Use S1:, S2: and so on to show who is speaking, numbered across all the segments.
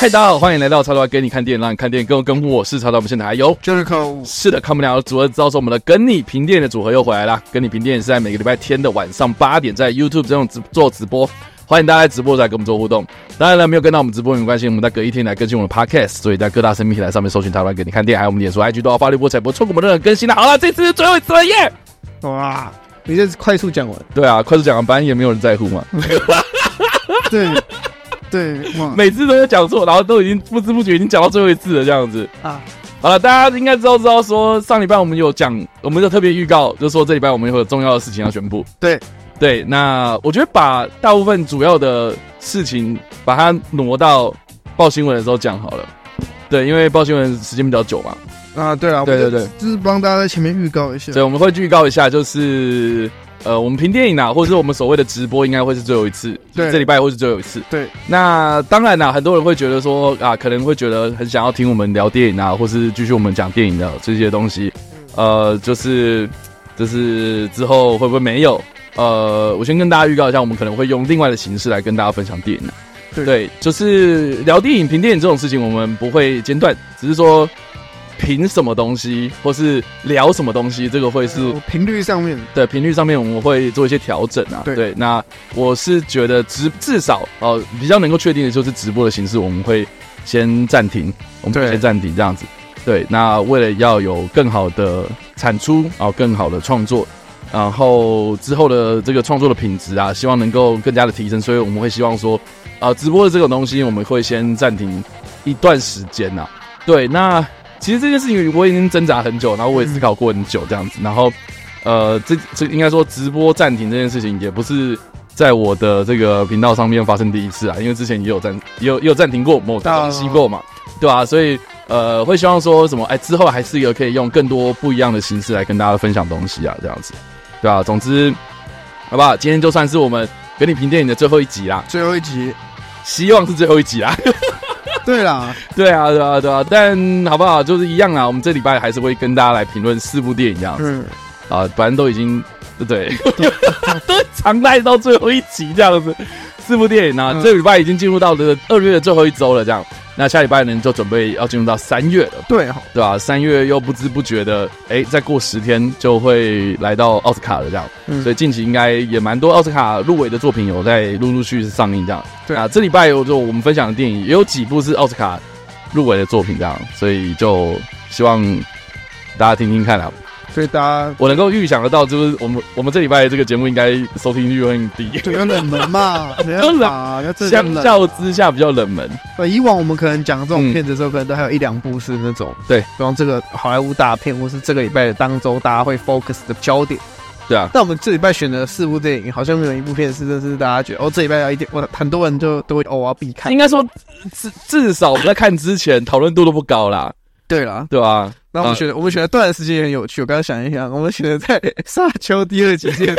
S1: 嗨，大家好，欢迎来到超导跟你看电影，让你看电影更有跟我是超导。我们现在还有
S2: 就是口
S1: 是的，看不了组合，知道说我们的跟你评电影的组合又回来了。跟你评电影是在每个礼拜天的晚上八点，在 YouTube 这种直做直播，欢迎大家在直播来跟我们做互动。当然了，没有跟到我们直播没关系，我们在隔一天来更新我们的 Podcast，所以在各大声音平台上面搜寻超导跟你看电影，还有我们脸书 IG 都要发立波彩波，错过我们任何更新了。好了，这次是最后一次了耶！
S2: 哇，你这是快速讲完？
S1: 对啊，快速讲完，反正也没有人在乎嘛。
S2: 对。对，
S1: 每次都有讲错，然后都已经不知不觉已经讲到最后一次了，这样子啊。好了，大家应该知道知道说上礼拜我们有讲，我们的特别预告，就是说这礼拜我们有重要的事情要宣布。
S2: 对
S1: 对，那我觉得把大部分主要的事情把它挪到报新闻的时候讲好了。对，因为报新闻时间比较久嘛。
S2: 啊，对啊，
S1: 对对对，
S2: 就是帮大家在前面预告一下。
S1: 对我们会预告一下，就是。呃，我们评电影啊，或者是我们所谓的直播，应该会是最后一次。对，这礼拜会是最后一次。对，那当然啦，很多人会觉得说啊，可能会觉得很想要听我们聊电影啊，或是继续我们讲电影的这些东西。呃，就是就是之后会不会没有？呃，我先跟大家预告一下，我们可能会用另外的形式来跟大家分享电影啊。对，对，就是聊电影、评电影这种事情，我们不会间断，只是说。评什么东西，或是聊什么东西，这个会是
S2: 频率上面。
S1: 对，频率上面我们会做一些调整啊。对，对，那我是觉得直至少哦、呃，比较能够确定的就是直播的形式，我们会先暂停，我们会先暂停这样子。对，那为了要有更好的产出啊、呃，更好的创作，然后之后的这个创作的品质啊，希望能够更加的提升，所以我们会希望说啊、呃，直播的这种东西我们会先暂停一段时间呐。对，那。其实这件事情我已经挣扎很久，然后我也思考过很久这样子，然后，呃，这这应该说直播暂停这件事情也不是在我的这个频道上面发生第一次啊，因为之前也有暂也有也有暂停过某东西过嘛，对吧、啊？所以呃，会希望说什么？哎，之后还是有可以用更多不一样的形式来跟大家分享东西啊，这样子，对吧、啊？总之，好不好？今天就算是我们给你评电影的最后一集啦，
S2: 最后一集，
S1: 希望是最后一集啦。
S2: 对啦，
S1: 对啊，对啊，对啊，但好不好？就是一样啊。我们这礼拜还是会跟大家来评论四部电影这样子。嗯，啊，反正都已经对对，都常待到最后一集这样子。四部电影呢、啊，嗯、这礼拜已经进入到了二月的最后一周了，这样。那下礼拜呢，就准备要进入到三月了。对，对吧？三月又不知不觉的，哎，再过十天就会来到奥斯卡了，这样。嗯、所以近期应该也蛮多奥斯卡入围的作品有在陆陆续续上映，这样。对啊，这礼拜有就我们分享的电影也有几部是奥斯卡入围的作品，这样。所以就希望大家听听看啊。
S2: 所以大家，
S1: 我能够预想得到，就是我们我们这礼拜这个节目应该收听率会很低，
S2: 比较冷门嘛，比较冷，
S1: 相较之下比较冷门。
S2: 对，以往我们可能讲这种片子的时候，可能都还有一两部是那种，
S1: 对，
S2: 比方这个好莱坞大片，或是这个礼拜的当周大家会 focus 的焦点。
S1: 对啊，
S2: 但我们这礼拜选的四部电影，好像没有一部片是，就是大家觉得哦，这礼拜要一定，我很多人就都会哦，我要必看。
S1: 应该说至至少我们在看之前讨论度都不高啦。
S2: 对啦，
S1: 对吧？
S2: 那我们选的，我们选的段时间也很有趣。我刚刚想一想，我们选的在沙丘第二集见。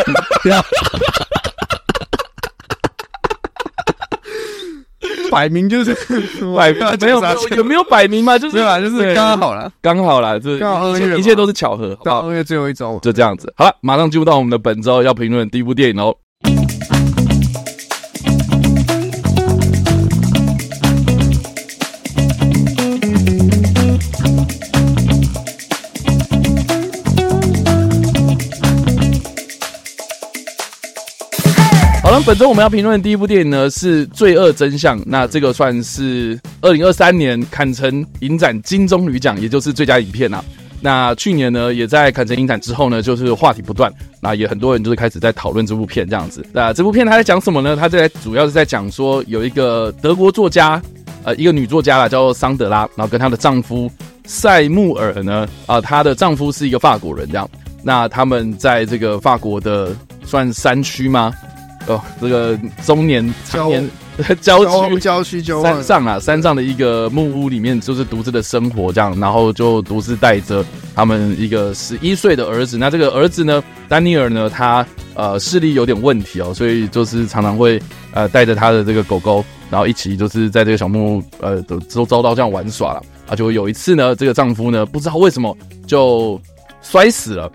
S2: 摆明就是 摆明没有
S1: 有没有摆明嘛？就是
S2: 对吧？就是刚刚好了，
S1: 刚好了，这刚好一切都是巧合。
S2: 到二月最后一周，
S1: 就这样子。好了，马上进入到我们的本周要评论第一部电影哦。本周我们要评论的第一部电影呢是《罪恶真相》，那这个算是二零二三年坎城影展金棕榈奖，也就是最佳影片啊。那去年呢也在坎城影展之后呢，就是话题不断，那也很多人就是开始在讨论这部片这样子。那这部片它在讲什么呢？它在主要是在讲说有一个德国作家，呃，一个女作家啦，叫做桑德拉，然后跟她的丈夫塞穆尔呢，啊、她的丈夫是一个法国人这样。那他们在这个法国的算山区吗？哦，这个中年常年郊区
S2: 郊区郊
S1: 山上啊，山上的一个木屋里面，就是独自的生活这样，然后就独自带着他们一个十一岁的儿子。那这个儿子呢，丹尼尔呢，他呃视力有点问题哦，所以就是常常会呃带着他的这个狗狗，然后一起就是在这个小木屋呃都都遭到这样玩耍了啊。就有一次呢，这个丈夫呢不知道为什么就摔死了，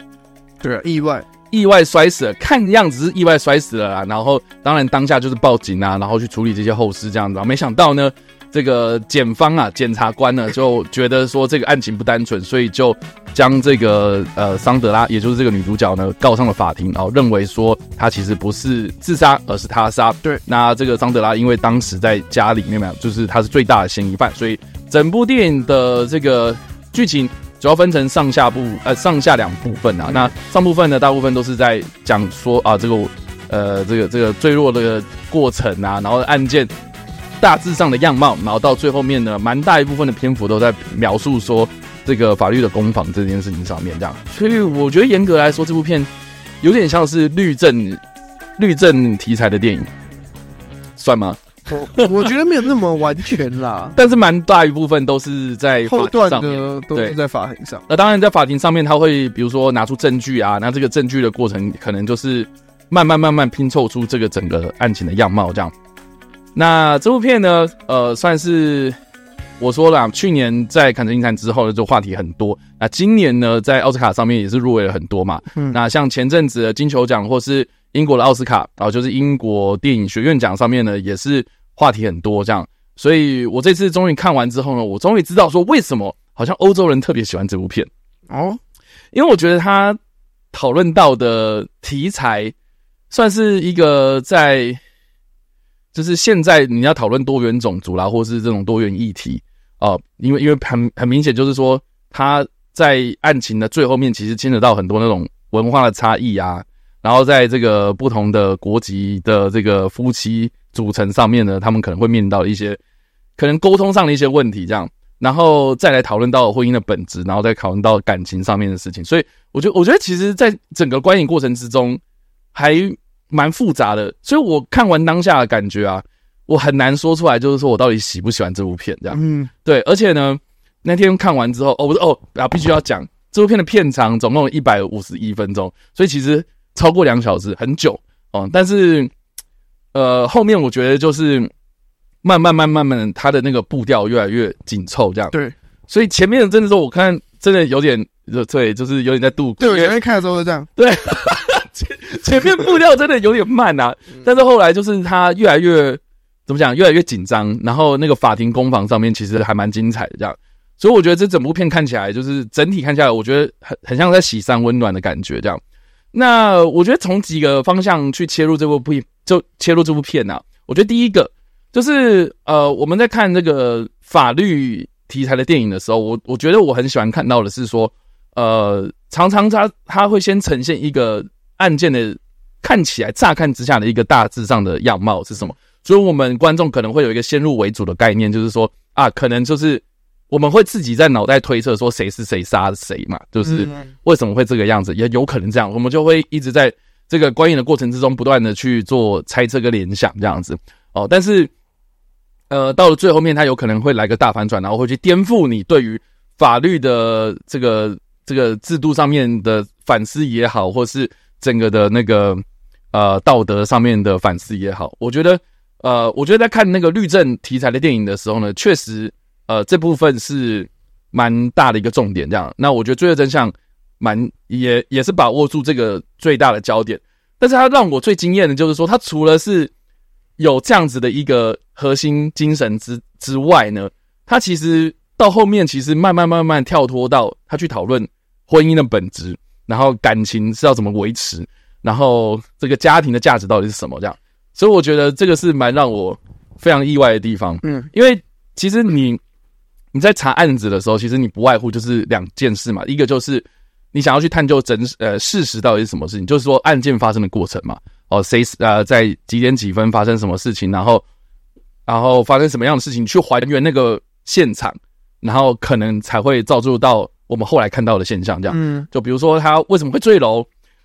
S2: 对啊，意外。
S1: 意外摔死了，看样子是意外摔死了啦。然后当然当下就是报警啊，然后去处理这些后事这样子。没想到呢，这个检方啊，检察官呢就觉得说这个案情不单纯，所以就将这个呃桑德拉，也就是这个女主角呢告上了法庭，然后认为说她其实不是自杀，而是他杀。
S2: 对，
S1: 那这个桑德拉因为当时在家里面嘛，就是她是最大的嫌疑犯，所以整部电影的这个剧情主要分成上下部呃上下两部分啊。那上部分呢，大部分都是在讲说啊这个呃这个这个坠落的过程啊，然后案件。大致上的样貌，然后到最后面呢，蛮大一部分的篇幅都在描述说这个法律的攻防这件事情上面，这样。所以我觉得严格来说，这部片有点像是律政律政题材的电影，算吗？
S2: 我 我觉得没有那么完全啦，
S1: 但是蛮大一部分都是在
S2: 后段的，都是在法庭上。
S1: 那当然，在法庭上面，他会比如说拿出证据啊，那这个证据的过程可能就是慢慢慢慢拼凑出这个整个案情的样貌，这样。那这部片呢，呃，算是我说了，去年在坎城影展之后呢，就话题很多。那今年呢，在奥斯卡上面也是入围了很多嘛。嗯，那像前阵子的金球奖或是英国的奥斯卡，然后就是英国电影学院奖上面呢，也是话题很多这样。所以我这次终于看完之后呢，我终于知道说为什么好像欧洲人特别喜欢这部片哦，因为我觉得他讨论到的题材算是一个在。就是现在你要讨论多元种族啦，或是这种多元议题哦、因为因为很很明显就是说，他在案情的最后面其实牵扯到很多那种文化的差异啊，然后在这个不同的国籍的这个夫妻组成上面呢，他们可能会面临到一些可能沟通上的一些问题，这样，然后再来讨论到婚姻的本质，然后再讨论到感情上面的事情，所以我觉得我觉得其实在整个观影过程之中还。蛮复杂的，所以我看完当下的感觉啊，我很难说出来，就是说我到底喜不喜欢这部片这样。嗯，对，而且呢，那天看完之后，哦不是哦啊，必须要讲这部片的片长总共一百五十一分钟，所以其实超过两小时，很久哦。但是呃，后面我觉得就是慢慢慢慢慢，它的那个步调越来越紧凑，这样。对，所以前面的真的说，我看真的有点，对，就是有点在度。
S2: 对，我前面看的时候是这样。
S1: 对。前前面步调真的有点慢啊，但是后来就是他越来越怎么讲，越来越紧张，然后那个法庭攻防上面其实还蛮精彩的，这样，所以我觉得这整部片看起来就是整体看下来，我觉得很很像在洗三温暖的感觉，这样。那我觉得从几个方向去切入这部片，就切入这部片啊，我觉得第一个就是呃，我们在看这个法律题材的电影的时候，我我觉得我很喜欢看到的是说，呃，常常他他会先呈现一个。案件的看起来乍看之下的一个大致上的样貌是什么？所以我们观众可能会有一个先入为主的概念，就是说啊，可能就是我们会自己在脑袋推测说谁是谁杀谁嘛，就是为什么会这个样子，也有可能这样，我们就会一直在这个观影的过程之中不断的去做猜测跟联想这样子哦。但是呃，到了最后面，他有可能会来个大反转，然后会去颠覆你对于法律的这个这个制度上面的反思也好，或是。整个的那个呃道德上面的反思也好，我觉得呃，我觉得在看那个律政题材的电影的时候呢，确实呃这部分是蛮大的一个重点。这样，那我觉得《罪恶真相》蛮也也是把握住这个最大的焦点。但是它让我最惊艳的就是说，它除了是有这样子的一个核心精神之之外呢，它其实到后面其实慢慢慢慢跳脱到他去讨论婚姻的本质。然后感情是要怎么维持？然后这个家庭的价值到底是什么？这样，所以我觉得这个是蛮让我非常意外的地方。嗯，因为其实你你在查案子的时候，其实你不外乎就是两件事嘛。一个就是你想要去探究真呃事实到底是什么事情，就是说案件发生的过程嘛。哦，谁呃在几点几分发生什么事情，然后然后发生什么样的事情，去还原那个现场，然后可能才会造就到。我们后来看到的现象，这样，嗯，就比如说他为什么会坠楼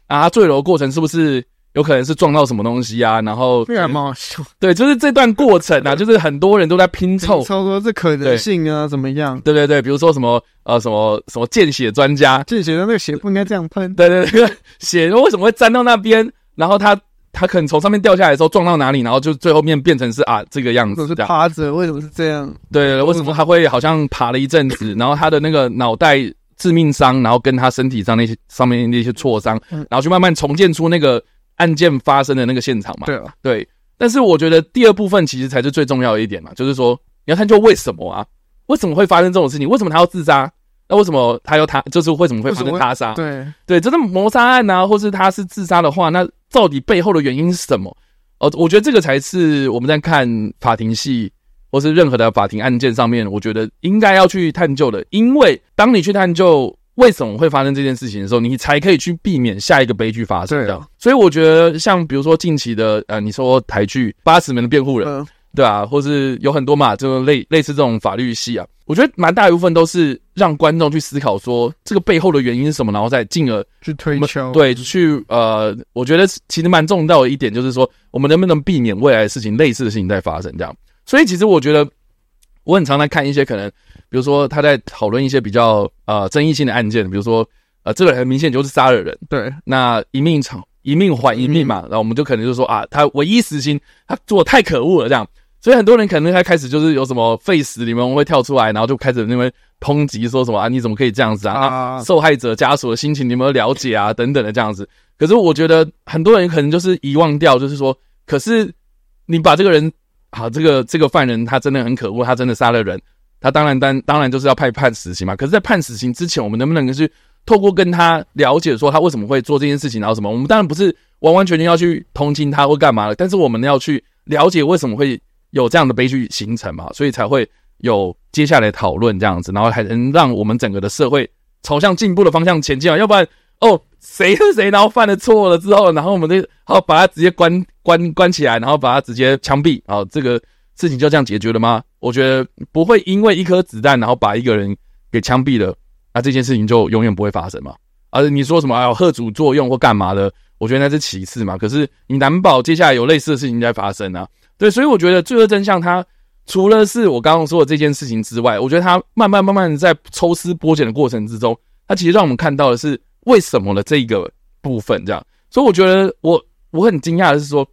S1: 啊？他坠楼过程是不是有可能是撞到什么东西啊？然后，对就是这段过程啊，就是很多人都在拼凑，
S2: 超说这可能性啊，怎么样？
S1: 对对对，比如说什么呃，什么什么见血专家，
S2: 见血的那个血不应该这样喷，
S1: 对对对，血为什么会沾到那边？然后他。他可能从上面掉下来的时候撞到哪里，然后就最后面变成是啊这个样子，
S2: 是趴着，为什么是这
S1: 样？对，对，为什么他会好像爬了一阵子，然后他的那个脑袋致命伤，然后跟他身体上那些上面那些挫伤，然后去慢慢重建出那个案件发生的那个现场嘛？对啊，对。但是我觉得第二部分其实才是最重要的一点嘛，就是说你，要探究为什么啊？为什么会发生这种事情？为什么他要自杀？那为什么他要他就是为什么会发生他杀？
S2: 对
S1: 对，真的谋杀案啊，或是他是自杀的话，那到底背后的原因是什么？哦，我觉得这个才是我们在看法庭戏或是任何的法庭案件上面，我觉得应该要去探究的。因为当你去探究为什么会发生这件事情的时候，你才可以去避免下一个悲剧发生。所以我觉得像比如说近期的呃，你说台剧《八十门的辩护人》。嗯对啊，或是有很多嘛，就类类似这种法律戏啊，我觉得蛮大一部分都是让观众去思考说这个背后的原因是什么，然后再进而
S2: 去推敲。
S1: 对，去呃，我觉得其实蛮重要的一点就是说，我们能不能避免未来的事情类似的事情再发生这样。所以其实我觉得我很常在看一些可能，比如说他在讨论一些比较呃争议性的案件，比如说呃这个人很明显就是杀了人，
S2: 对，
S1: 那一命偿一命还一命嘛，然后我们就可能就说啊，他唯一死刑，他做的太可恶了这样。所以很多人可能他开始就是有什么废死里面会跳出来，然后就开始那边抨击说什么啊，你怎么可以这样子啊？啊受害者家属的心情你有没有了解啊？等等的这样子。可是我觉得很多人可能就是遗忘掉，就是说，可是你把这个人，啊，这个这个犯人他真的很可恶，他真的杀了人，他当然当当然就是要判判死刑嘛。可是，在判死刑之前，我们能不能去透过跟他了解说他为什么会做这件事情，然后什么？我们当然不是完完全全要去同情他或干嘛的，但是我们要去了解为什么会。有这样的悲剧形成嘛，所以才会有接下来讨论这样子，然后还能让我们整个的社会朝向进步的方向前进啊。要不然，哦，谁是谁，然后犯了错了之后，然后我们就好把他直接关关关起来，然后把他直接枪毙，啊，这个事情就这样解决了吗？我觉得不会，因为一颗子弹，然后把一个人给枪毙了，那这件事情就永远不会发生嘛。而你说什么啊，贺主作用或干嘛的，我觉得那是其次嘛。可是你难保接下来有类似的事情在发生啊。对，所以我觉得罪恶真相，它除了是我刚刚说的这件事情之外，我觉得它慢慢慢慢的在抽丝剥茧的过程之中，它其实让我们看到的是为什么的这个部分，这样。所以我觉得我我很惊讶的是说，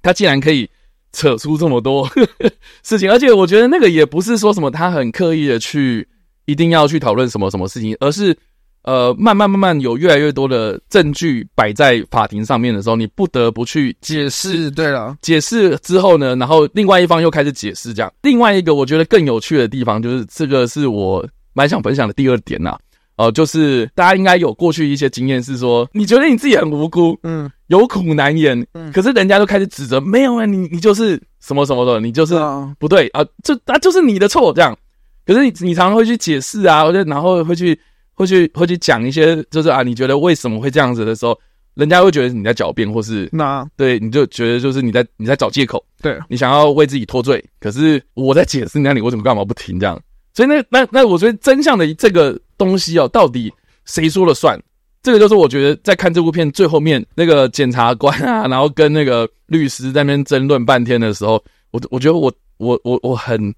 S1: 他竟然可以扯出这么多 事情，而且我觉得那个也不是说什么他很刻意的去一定要去讨论什么什么事情，而是。呃，慢慢慢慢有越来越多的证据摆在法庭上面的时候，你不得不去解释。对了，解释之后呢，然后另外一方又开始解释，这样。另外一个我觉得更有趣的地方，就是这个是我蛮想分享的第二点呐。哦、呃，就是大家应该有过去一些经验，是说你觉得你自己很无辜，嗯，有苦难言，嗯，可是人家都开始指责，没有啊，你你就是什么什么的，你就是不对啊，这啊就是你的错，这样。可是你你常常会去解释啊，或者然后会去。会去会去讲一些，就是啊，你觉得为什么会这样子的时候，人家会觉得你在狡辩，或是那对，你就觉得就是你在你在找借口，对，你想要为自己脱罪。可是我在解释，那你为什么干嘛不听这样？所以那那那，我觉得真相的这个东西哦，到底谁说了算？这个就是我觉得在看这部片最后面那个检察官啊，然后跟那个律师在那边争论半天的时候，我我觉得我我我我很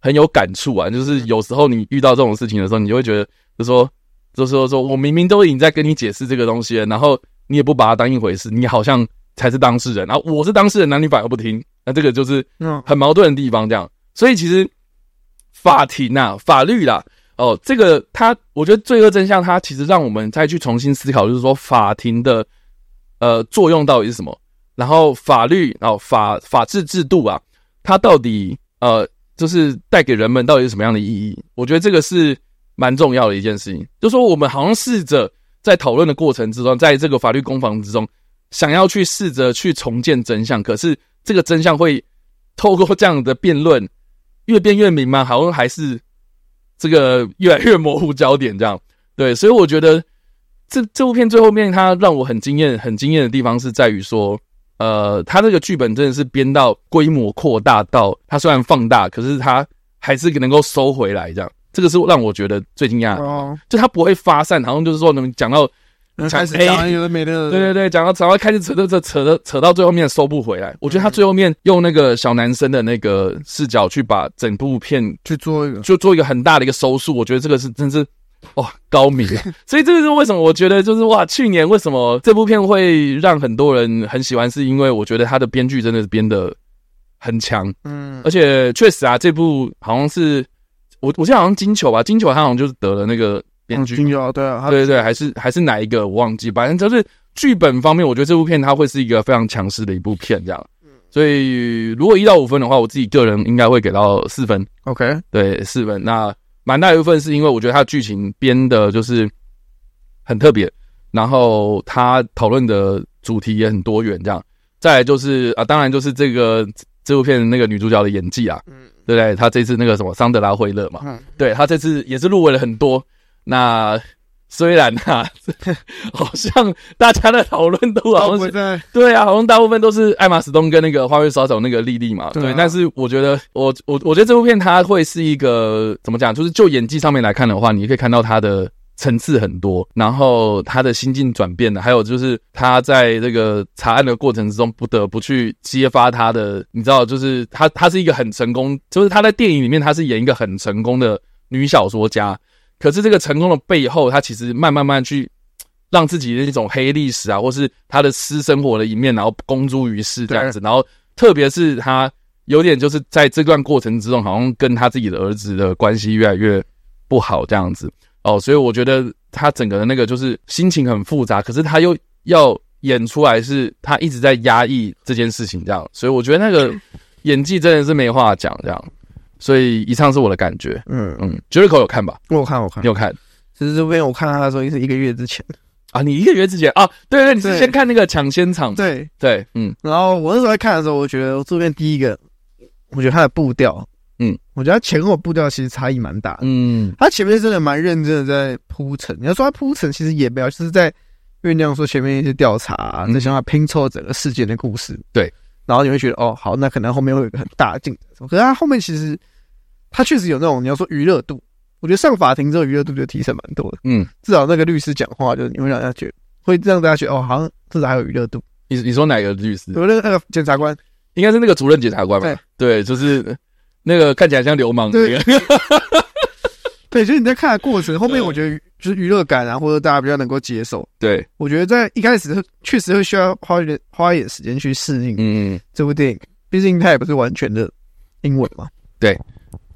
S1: 很有感触啊，就是有时候你遇到这种事情的时候，你就会觉得就说。就是说，说我明明都已经在跟你解释这个东西了，然后你也不把它当一回事，你好像才是当事人，然后我是当事人，那你反而不听，那这个就是很矛盾的地方。这样，所以其实法庭呐、啊，法律啦，哦，这个它，我觉得罪恶真相，它其实让我们再去重新思考，就是说法庭的呃作用到底是什么，然后法律，然后法法治制度啊，它到底呃就是带给人们到底是什么样的意义？我觉得这个是。蛮重要的一件事情，就说我们好像试着在讨论的过程之中，在这个法律攻防之中，想要去试着去重建真相，可是这个真相会透过这样的辩论越辩越明吗？好像还是这个越来越模糊焦点这样。对，所以我觉得这这部片最后面它让我很惊艳、很惊艳的地方是在于说，呃，它这个剧本真的是编到规模扩大到它虽然放大，可是它还是能够收回来这样。这个是让我觉得最惊讶的，哦、就他不会发散，好像就是说能讲到开始讲有的没的，对对对，讲到讲到开始扯扯扯扯到扯到最后面收不回来。我觉得他最后面用那个小男生的那个视角去把整部片去做一个，就做一个很大的一个收束。我觉得这个是真是哇高明，所以这个是为什么我觉得就是哇，去年为什么这部片会让很多人很喜欢，是因为我觉得他的编剧真的是编的很强，嗯，而且确实啊，这部好像是。我我记得好像金球吧，金球他好像就是得了那个编剧，金球对啊，对对对，还是还是哪一个我忘记，反正就是剧本方面，我觉得这部片它会是一个非常强势的一部片，这样。所以如果一到五分的话，我自己个人应该会给到四分。
S2: OK，
S1: 对，四分。那蛮大一部分是因为我觉得它的剧情编的就是很特别，然后它讨论的主题也很多元，这样。再来就是啊，当然就是这个这部片那个女主角的演技啊，嗯，对不对？他这次那个什么桑德拉惠勒嘛，嗯，对，他这次也是入围了很多。那虽然啊，好像大家的讨论都好像是对啊，好像大部分都是艾玛史东跟那个花月杀手那个莉莉嘛，对。但是我觉得，我我我觉得这部片它会是一个怎么讲？就是就演技上面来看的话，你可以看到他的层次很多，然后他的心境转变的，还有就是他在这个查案的过程之中，不得不去揭发他的，你知道，就是他他是一个很成功，就是他在电影里面他是演一个很成功的女小说家。可是这个成功的背后，他其实慢慢慢去让自己的那种黑历史啊，或是他的私生活的一面，然后公诸于世这样子。然后特别是他有点就是在这段过程之中，好像跟他自己的儿子的关系越来越不好这样子哦。所以我觉得他整个的那个就是心情很复杂，可是他又要演出来是他一直在压抑这件事情这样。所以我觉得那个 演技真的是没话讲这样。所以以上是我的感觉，嗯嗯，Jericho 有看吧？
S2: 我有看，我看，
S1: 你有看。
S2: 其实这边我看他的时候，也是一个月之前
S1: 啊。你一个月之前啊？对对，你是先看那个抢先场？
S2: 对
S1: 对，嗯。
S2: 然后我那时候在看的时候，我觉得这边第一个，我觉得他的步调，嗯，我觉得他前后步调其实差异蛮大的，嗯。他前面真的蛮认真的在铺陈。你要说他铺陈，其实也没有，就是在酝酿说前面一些调查，在想要拼凑整个事件的故事，
S1: 对。
S2: 然后你会觉得哦，好，那可能后面会有一个很大的进展。可是他后面其实，他确实有那种你要说娱乐度，我觉得上法庭之后娱乐度就提升蛮多的。嗯，至少那个律师讲话，就是你会让大家觉得，会让大家觉得哦，好像至少还有娱乐度。
S1: 你你说哪个律师？
S2: 我那个那个检察官，
S1: 应该是那个主任检察官吧？对，对，就是那个看起来像流氓。
S2: 对，对，就是你在看的过程后面，我觉得就是娱乐感啊，或者大家比较能够接受。对，我觉得在一开始确实会需要花一点花一点时间去适应。嗯，这部电影毕竟它也不是完全的英文嘛。
S1: 对。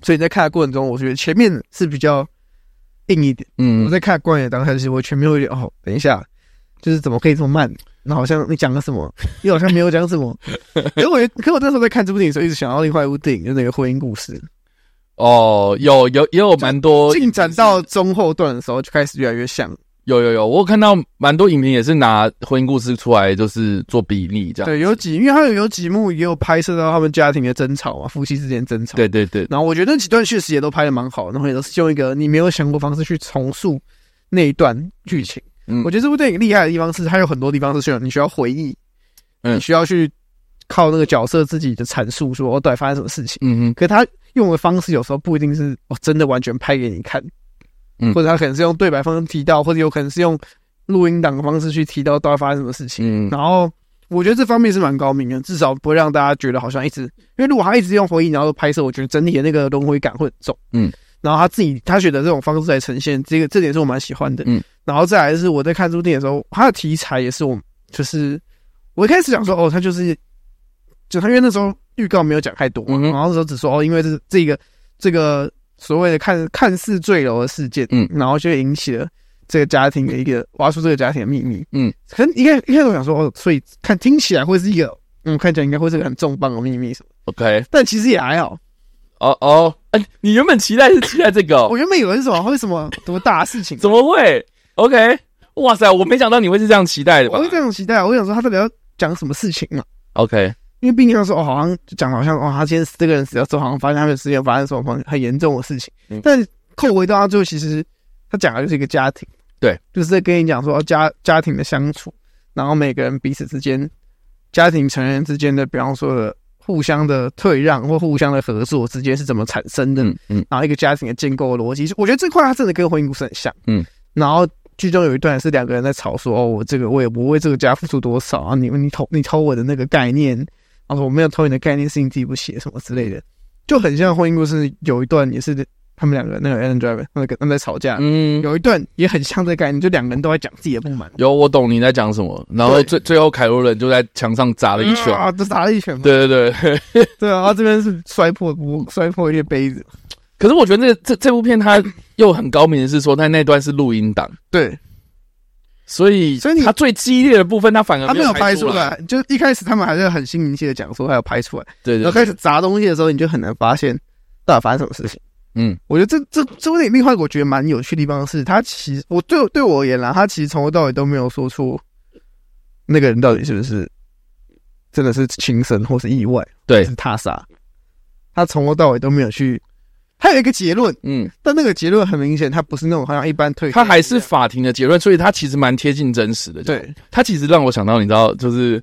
S2: 所以在看的过程中，我觉得前面是比较硬一点。嗯，我在看光野当下，其实我前面会觉得哦，等一下，就是怎么可以这么慢？那好像你讲了什么，又好像没有讲什么。可我，可我那时候在看这部电影的时候，一直想到另外一部电影，就是那个婚姻故事。
S1: 哦，有有也有蛮多
S2: 进展到中后段的时候，就开始越来越像。
S1: 有有有，我看到蛮多影评也是拿婚姻故事出来，就是做比例这样。
S2: 对，有几，因为他有有几幕也有拍摄到他们家庭的争吵啊，夫妻之间争吵。
S1: 对对对。
S2: 然后我觉得那几段确实也都拍的蛮好，然后也都是用一个你没有想过方式去重塑那一段剧情。嗯，我觉得这部电影厉害的地方是，它有很多地方是需要你需要回忆，嗯，你需要去靠那个角色自己的阐述，说哦，到底发生什么事情。嗯嗯。可是他用的方式有时候不一定是哦，真的完全拍给你看。嗯或者他可能是用对白方式提到，或者有可能是用录音档的方式去提到到底发生什么事情。嗯，然后我觉得这方面是蛮高明的，至少不会让大家觉得好像一直，因为如果他一直用回忆然后拍摄，我觉得整体的那个轮回感会很重。嗯，然后他自己他选择这种方式来呈现，这个这点是我蛮喜欢的。嗯，然后再来是我在看这部电影的时候，他的题材也是我就是我一开始想说哦，他就是就他因为那时候预告没有讲太多，然后那时候只说哦，因为这这个这个。所谓的看看似坠楼的事件，嗯，然后就引起了这个家庭的一个挖出这个家庭的秘密，嗯，可能一开一开始我想说哦，所以看听起来会是一个，嗯，看起来应该会是个很重磅的秘密什么
S1: ，OK，
S2: 但其实也还好，
S1: 哦哦，哎，你原本期待是期待这个、哦，
S2: 我原本以为是什么会什么多大事情，
S1: 怎么会？OK，哇塞，我没想到你会是这样期待的，
S2: 我会这样期待，我想说他到底要讲什么事情嘛
S1: ，OK。
S2: 因为毕竟他说哦，好像讲好像哦，他今天死这个人死掉之后，好像发现他们之间发生什么很严重的事情。嗯、但扣回到他最后，其实他讲的就是一个家庭，
S1: 对，
S2: 就是在跟你讲说家家庭的相处，然后每个人彼此之间，家庭成员之间的，比方说的互相的退让或互相的合作之间是怎么产生的，嗯，嗯然后一个家庭的建构逻辑，我觉得这块它真的跟婚姻故事很像，嗯，然后剧中有一段是两个人在吵说哦，我这个我也不为这个家付出多少啊，你你偷你偷我的那个概念。然后我没有偷你的概念，是你自己不写什么之类的，就很像婚姻故事。有一段也是他们两个那个 Adam Driver 那个他们在吵架，嗯，有一段也很像这个概念，就两个人都在讲自己的不满。
S1: 有，我懂你在讲什么。然后最最后凯罗人就在墙上砸了一拳，
S2: 啊，就砸了一拳。
S1: 对对对，
S2: 对啊，他 这边是摔破摔破一些杯子。
S1: 可是我觉得这这这部片它又很高明的是说，它那段是录音档，
S2: 对。
S1: 所以，所以你他最激烈的部分，他反而
S2: 他没有拍出来。就一开始他们还是很心平气的讲说，他要拍出来。
S1: 对，对，
S2: 然后开始砸东西的时候，你就很难发现到底发生什么事情。嗯，我觉得这这这部电影另外一个我觉得蛮有趣的地方是，他其实我对对我而言啦，他其实从头到尾都没有说出那个人到底是不是真的是轻生或是意外，
S1: 对，
S2: 是他杀。他从头到尾都没有去。他有一个结论，嗯，但那个结论很明显，他不是那种好像一般推，
S1: 他还是法庭的结论，所以他其实蛮贴近真实的。
S2: 对，
S1: 他其实让我想到，你知道，就是，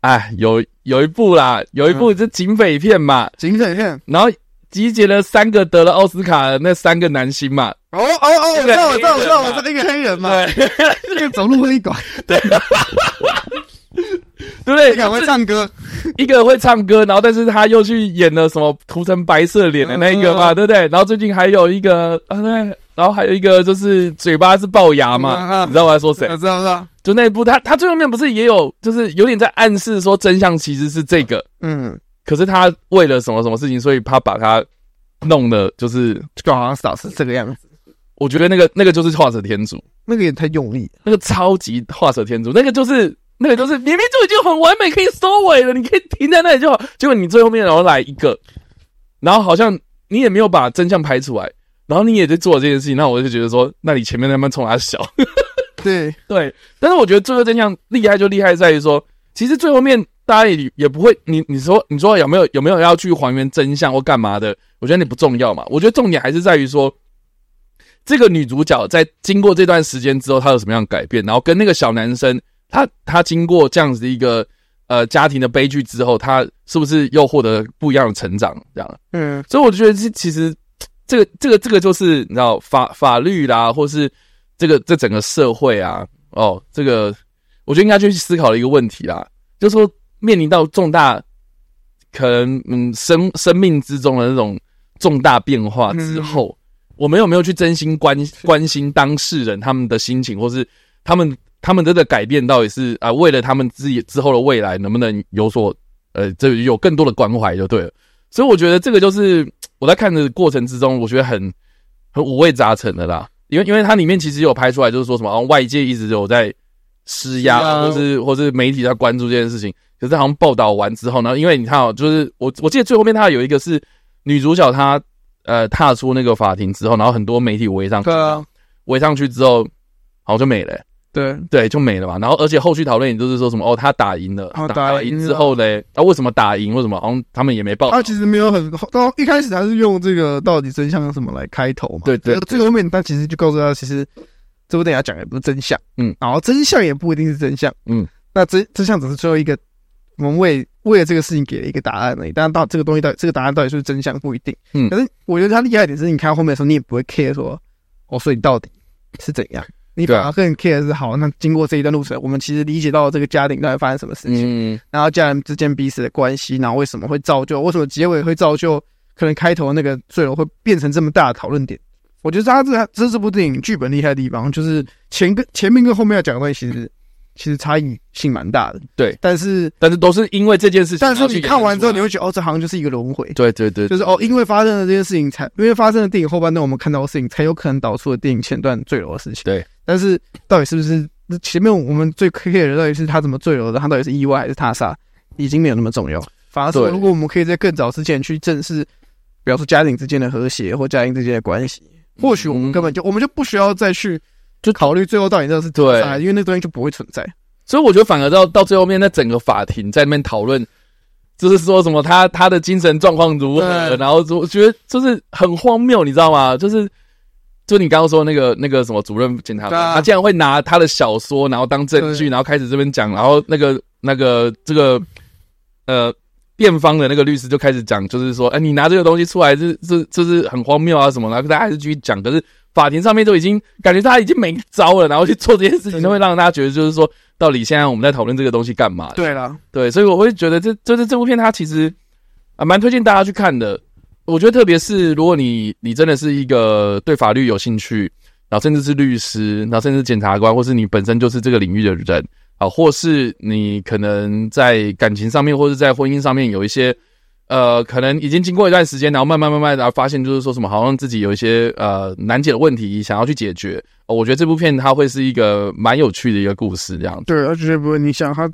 S1: 哎，有有一部啦，有一部是警匪片嘛，
S2: 嗯、警匪片，
S1: 然后集结了三个得了奥斯卡的那三个男星嘛。
S2: 哦哦哦，我知道，我知道，我知道，我是那个黑人嘛，对，那个走路会一拐，对。
S1: 对不对？
S2: 一个会唱歌，
S1: 一个会唱歌，然后但是他又去演了什么涂成白色脸的那一个嘛，对不对？然后最近还有一个啊，对，然后还有一个就是嘴巴是龅牙嘛，你知道我在说谁？
S2: 我知道，知道。
S1: 就那一部，他他最后面不是也有，就是有点在暗示说真相其实是这个，嗯。可是他为了什么什么事情，所以他把他弄的，就是
S2: 就好像扫是这个样子。
S1: 我觉得那个那个就是画蛇添足，
S2: 那个也太用力，
S1: 那个超级画蛇添足，那个就是。那个就是明明就已经很完美，可以收尾了，你可以停在那里就好。结果你最后面然后来一个，然后好像你也没有把真相拍出来，然后你也在做这件事情，那我就觉得说，那你前面那边冲他小，
S2: 对
S1: 对。但是我觉得最后真相厉害就厉害在于说，其实最后面大家也也不会，你你说你说有没有有没有要去还原真相或干嘛的？我觉得你不重要嘛。我觉得重点还是在于说，这个女主角在经过这段时间之后，她有什么样的改变，然后跟那个小男生。他他经过这样子的一个呃家庭的悲剧之后，他是不是又获得不一样的成长？这样，嗯，所以我觉得这其实这个这个这个就是你知道法法律啦，或是这个这整个社会啊，哦，这个我觉得应该去思考的一个问题啦，就是说面临到重大可能嗯生生命之中的那种重大变化之后，嗯、我们有没有去真心关关心当事人他们的心情，或是他们？他们这个改变到底是啊，为了他们自己之后的未来能不能有所呃，这有更多的关怀就对了。所以我觉得这个就是我在看的过程之中，我觉得很很五味杂陈的啦。因为因为它里面其实有拍出来，就是说什么，外界一直有在施压，或是或是媒体在关注这件事情。可是好像报道完之后呢，因为你看哦，就是我我记得最后面他有一个是女主角，她呃踏出那个法庭之后，然后很多媒体围上去，围上去之后，好像就没了欸。
S2: 对
S1: 对，就没了嘛。然后，而且后续讨论也都是说什么哦，他打赢了，打打赢之后嘞，啊为什么打赢？为什么？好像他们也没报。
S2: 他其实没有很到一开始还是用这个到底真相什么来开头嘛。
S1: 对对，
S2: 最后面他其实就告诉他，其实这部电影要讲的也不是真相。嗯，然后真相也不一定是真相。嗯，那真真相只是最后一个，我们为为了这个事情给了一个答案而已。但到这个东西到这个答案到底是不是真相不一定。嗯，可是我觉得他厉害一点是，你看到后面的时候，你也不会 care 说哦，所以到底是怎样。你反而更 care 是好，那经过这一段路程，我们其实理解到这个家庭到底发生什么事情，嗯，然后家人之间彼此的关系，然后为什么会造就，为什么结尾会造就，可能开头那个坠楼会变成这么大的讨论点。我觉得他这这是这部电影剧本厉害的地方，就是前跟前面跟后面要讲的东西，其实其实差异性蛮大的。
S1: 对，
S2: 但是
S1: 但是都是因为这件事情，
S2: 但是你看完之后，你会觉得哦，这好像就是一个轮回。
S1: 对对对，
S2: 就是哦，因为发生了这件事情才，才因为发生了电影后半段我们看到的事情，才有可能导出了电影前段坠楼的事情。
S1: 对。
S2: 但是到底是不是那前面我们最 care 的到底是他怎么坠楼的？他到底是意外还是他杀？已经没有那么重要。反而说，如果我们可以在更早之前去正视，比方说家庭之间的和谐或家庭之间的关系，或许我们根本就我们就不需要再去就考虑最后到底那是对，因为那东西就不会存在。
S1: 所以我觉得反而到到最后面，那整个法庭在那边讨论，就是说什么他他的精神状况如何，然后我觉得就是很荒谬，你知道吗？就是。就你刚刚说那个那个什么主任检察官，他竟然会拿他的小说然后当证据，然后开始这边讲，然后那个那个这个呃辩方的那个律师就开始讲，就是说，哎，你拿这个东西出来，这这这是很荒谬啊什么的，大家还是继续讲。可是法庭上面都已经感觉他已经没招了，然后去做这件事情，都会让大家觉得就是说，到底现在我们在讨论这个东西干嘛？
S2: 对了，
S1: 对，所以我会觉得这就是这部片，它其实啊蛮推荐大家去看的。我觉得，特别是如果你你真的是一个对法律有兴趣，然后甚至是律师，然后甚至是检察官，或是你本身就是这个领域的人啊，或是你可能在感情上面，或是在婚姻上面有一些呃，可能已经经过一段时间，然后慢慢慢慢然后发现，就是说什么好像自己有一些呃难解的问题，想要去解决我觉得这部片它会是一个蛮有趣的一个故事，这样子。
S2: 对，而且不会，你想它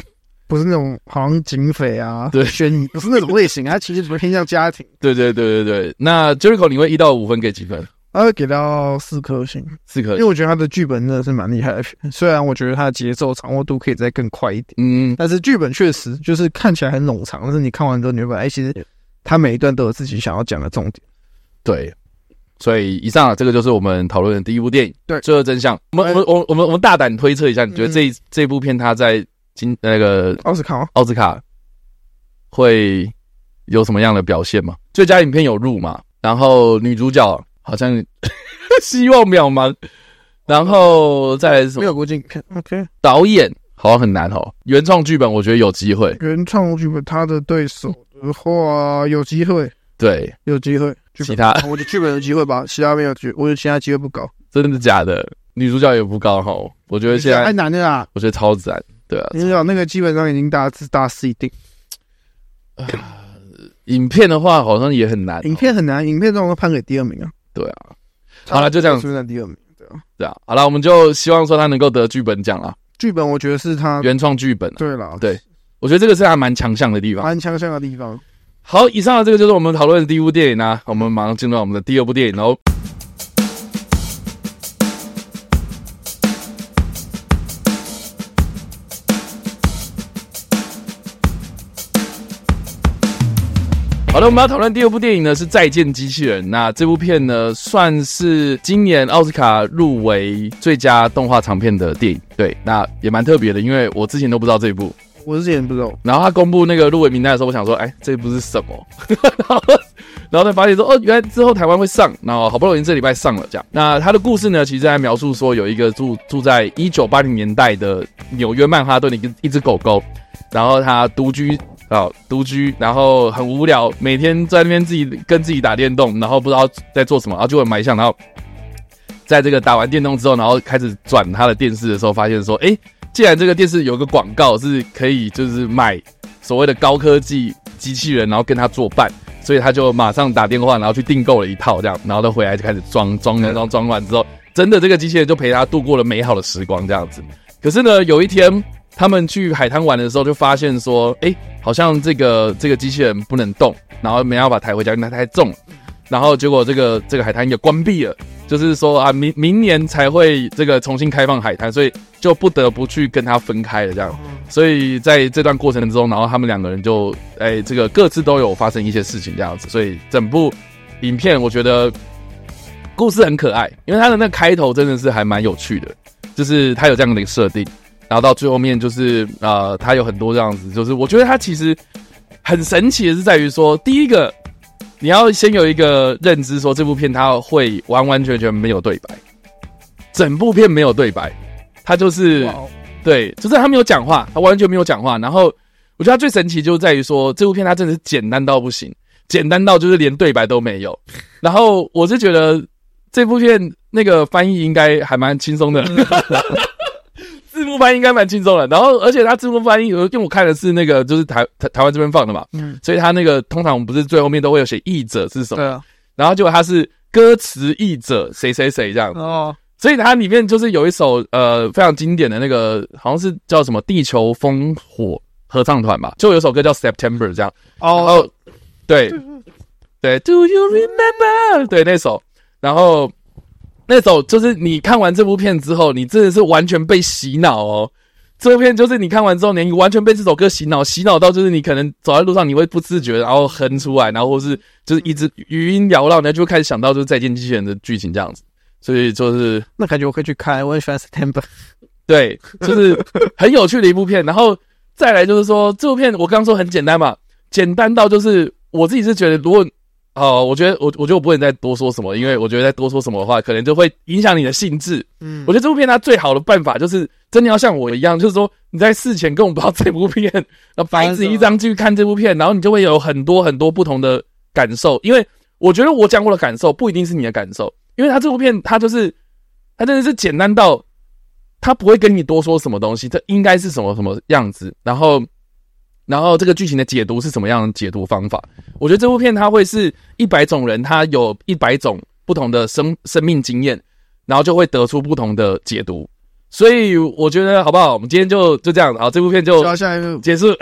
S2: 不是那种好像警匪啊，
S1: 对，
S2: 悬疑不是那种类型，它其实比较偏向家庭。
S1: 对对对对对。那 Jericho，你会一到五分给几分？
S2: 他会给到四颗星，
S1: 四颗，
S2: 因为我觉得他的剧本真的是蛮厉害的。虽然我觉得他的节奏掌握度可以再更快一点，嗯，但是剧本确实就是看起来很冗长，但是你看完之后你会发现，哎，其实他每一段都有自己想要讲的重点。
S1: 对，所以以上啊，这个就是我们讨论的第一部电影。
S2: 对，
S1: 最后真相。我们我们我我们我们大胆推测一下，你觉得这这部片它在今那个
S2: 奥斯卡
S1: 奥斯卡会有什么样的表现吗？最佳影片有入嘛？然后女主角。好像 希望渺茫，然后再来是什么？
S2: 没有国境，OK。
S1: 导演好像很难哦。原创剧本我觉得有机会。
S2: 原创剧本他的对手的话有机会，
S1: 对，
S2: 有机会。
S1: 其他
S2: 我觉得剧本有机会吧，其他没有机，我觉得其他机会不高。
S1: 真的假的？女主角也不高哈。我觉得现在
S2: 太难的啦。
S1: 我觉得超难，对啊。
S2: 女主角那个基本上已经大致大势已定。
S1: 影片的话好像也很难，
S2: 影片很难，影片这种判给第二名啊。
S1: 对啊，好了，就这样。
S2: 出现第二名，对啊，
S1: 对啊，好了，我们就希望说他能够得剧本奖啦。
S2: 剧本我觉得是他
S1: 原创剧本。
S2: 对了，
S1: 对，我觉得这个是他蛮强项的地方，
S2: 蛮强项的地方。
S1: 好，以上的这个就是我们讨论的第一部电影啊，我们马上进入到我们的第二部电影喽。好的，我们要讨论第二部电影呢，是《再见机器人》。那这部片呢，算是今年奥斯卡入围最佳动画长片的电影。对，那也蛮特别的，因为我之前都不知道这一部，
S2: 我之前不知道。
S1: 然后他公布那个入围名单的时候，我想说，哎，这一部 是什么？然后，然后才发现说，哦，原来之后台湾会上，然后好不容易这礼拜上了，这样。那他的故事呢，其实在描述说，有一个住住在一九八零年代的纽约曼哈顿的一个一只狗狗，然后他独居。啊，独居，然后很无聊，每天在那边自己跟自己打电动，然后不知道在做什么，然后就会买相，然后在这个打完电动之后，然后开始转他的电视的时候，发现说，哎，既然这个电视有个广告是可以就是买所谓的高科技机器人，然后跟他作伴，所以他就马上打电话，然后去订购了一套这样，然后他回来就开始装装装装，装完之后，真的这个机器人就陪他度过了美好的时光这样子。可是呢，有一天。他们去海滩玩的时候，就发现说，哎、欸，好像这个这个机器人不能动，然后没办法抬回家，因为它太重。然后结果这个这个海滩也关闭了，就是说啊，明明年才会这个重新开放海滩，所以就不得不去跟他分开了这样。所以在这段过程之中，然后他们两个人就哎、欸，这个各自都有发生一些事情这样子。所以整部影片我觉得故事很可爱，因为它的那个开头真的是还蛮有趣的，就是它有这样的一个设定。然后到最后面就是呃，他有很多这样子，就是我觉得他其实很神奇的是在于说，第一个你要先有一个认知，说这部片它会完完全全没有对白，整部片没有对白，他就是.对，就是他没有讲话，他完全没有讲话。然后我觉得他最神奇就在于说，这部片它真的是简单到不行，简单到就是连对白都没有。然后我是觉得这部片那个翻译应该还蛮轻松的。字幕翻译应该蛮轻松的，然后而且他字幕翻译，因为我看的是那个就是台台台湾这边放的嘛，嗯，所以他那个通常我们不是最后面都会有写译者是什么，然后结果他是歌词译者谁谁谁这样哦，所以它里面就是有一首呃非常经典的那个好像是叫什么地球烽火合唱团吧，就有首歌叫 September 这样。哦，对对，Do you remember？对那首，然后。那首就是你看完这部片之后，你真的是完全被洗脑哦。这部片就是你看完之后，你完全被这首歌洗脑，洗脑到就是你可能走在路上，你会不自觉然后哼出来，然后或是就是一直余音缭绕，然后就开始想到就是再见机器人的剧情这样子。所以就是
S2: 那感觉我可以去看，我很喜欢 September。
S1: 对，就是很有趣的一部片。然后再来就是说，这部片我刚刚说很简单嘛，简单到就是我自己是觉得如果。哦，我觉得我我觉得我不能再多说什么，因为我觉得再多说什么的话，可能就会影响你的兴致。嗯，我觉得这部片它最好的办法就是真的要像我一样，就是说你在事前根本不知道这部片，然后白纸一张继续看这部片，然后你就会有很多很多不同的感受。因为我觉得我讲过的感受不一定是你的感受，因为它这部片它就是它真的是简单到它不会跟你多说什么东西，这应该是什么什么样子，然后。然后这个剧情的解读是什么样的解读方法？我觉得这部片它会是一百种人，他有一百种不同的生生命经验，然后就会得出不同的解读。所以我觉得好不好？我们今天就就这样，好，这部片就结束。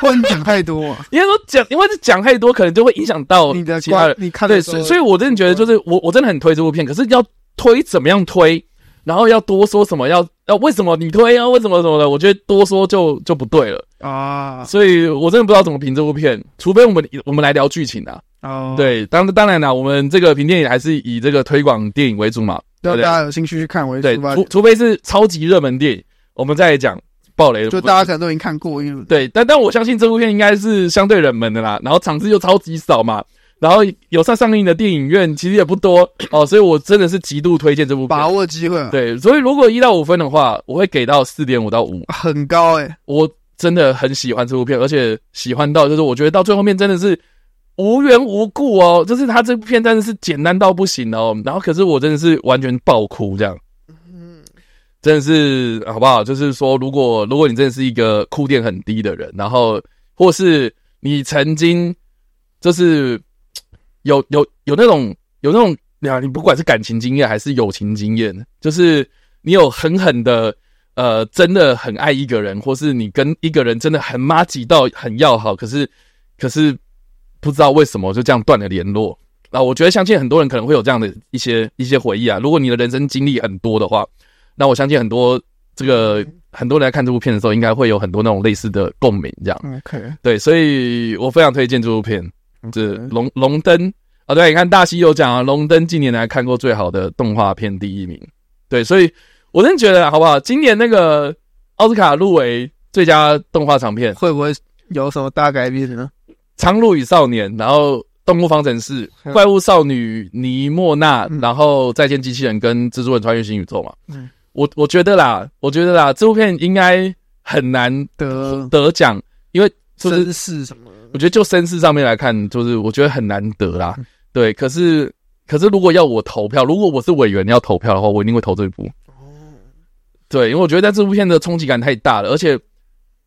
S2: 不能讲太多，
S1: 因为说讲，因为讲太多，可能就会影响到
S2: 你的其他人。你看
S1: 对，所以，我真的觉得，就是我，我真的很推这部片。可是要推怎么样推，然后要多说什么，要要为什么你推啊？为什么什么的？我觉得多说就就不对了啊。所以我真的不知道怎么评这部片，除非我们我们来聊剧情啊。哦，对，当当然啦，我们这个评电影还是以这个推广电影为主嘛。
S2: 对，大家有兴趣去看为主。
S1: 对，除除非是超级热门电影，我们再来讲。暴雷，
S2: 就大家可能都已经看过，因为
S1: 对，但但我相信这部片应该是相对冷门的啦，然后场次又超级少嘛，然后有上上映的电影院其实也不多哦，所以我真的是极度推荐这部片，
S2: 把握机会。
S1: 对，所以如果一到五分的话，我会给到四点五到五，
S2: 很高诶、欸、
S1: 我真的很喜欢这部片，而且喜欢到就是我觉得到最后面真的是无缘无故哦，就是他这部片真的是简单到不行哦，然后可是我真的是完全爆哭这样。真的是好不好？就是说，如果如果你真的是一个哭点很低的人，然后或是你曾经就是有有有那种有那种啊，你不管是感情经验还是友情经验，就是你有狠狠的呃，真的很爱一个人，或是你跟一个人真的很麻吉到很要好，可是可是不知道为什么就这样断了联络啊！我觉得相信很多人可能会有这样的一些一些回忆啊。如果你的人生经历很多的话。那我相信很多这个很多人在看这部片的时候，应该会有很多那种类似的共鸣，这样。
S2: OK，
S1: 对，所以我非常推荐这部片。这龙龙灯啊，对，你看大西有讲啊，龙灯近年来看过最好的动画片第一名。对，所以我真觉得好不好？今年那个奥斯卡入围最佳动画长片，
S2: 会不会有什么大改变呢？
S1: 《苍鹭与少年》，然后《动物方程式》，《怪物少女尼莫娜》，然后《再见机器人》跟《蜘蛛人穿越新宇宙》嘛。嗯。我我觉得啦，我觉得啦，这部片应该很难得得奖，因为
S2: 真是什么？
S1: 我觉得就声势上面来看，就是我觉得很难得啦。对，可是可是如果要我投票，如果我是委员要投票的话，我一定会投这一部。哦，对，因为我觉得在这部片的冲击感太大了，而且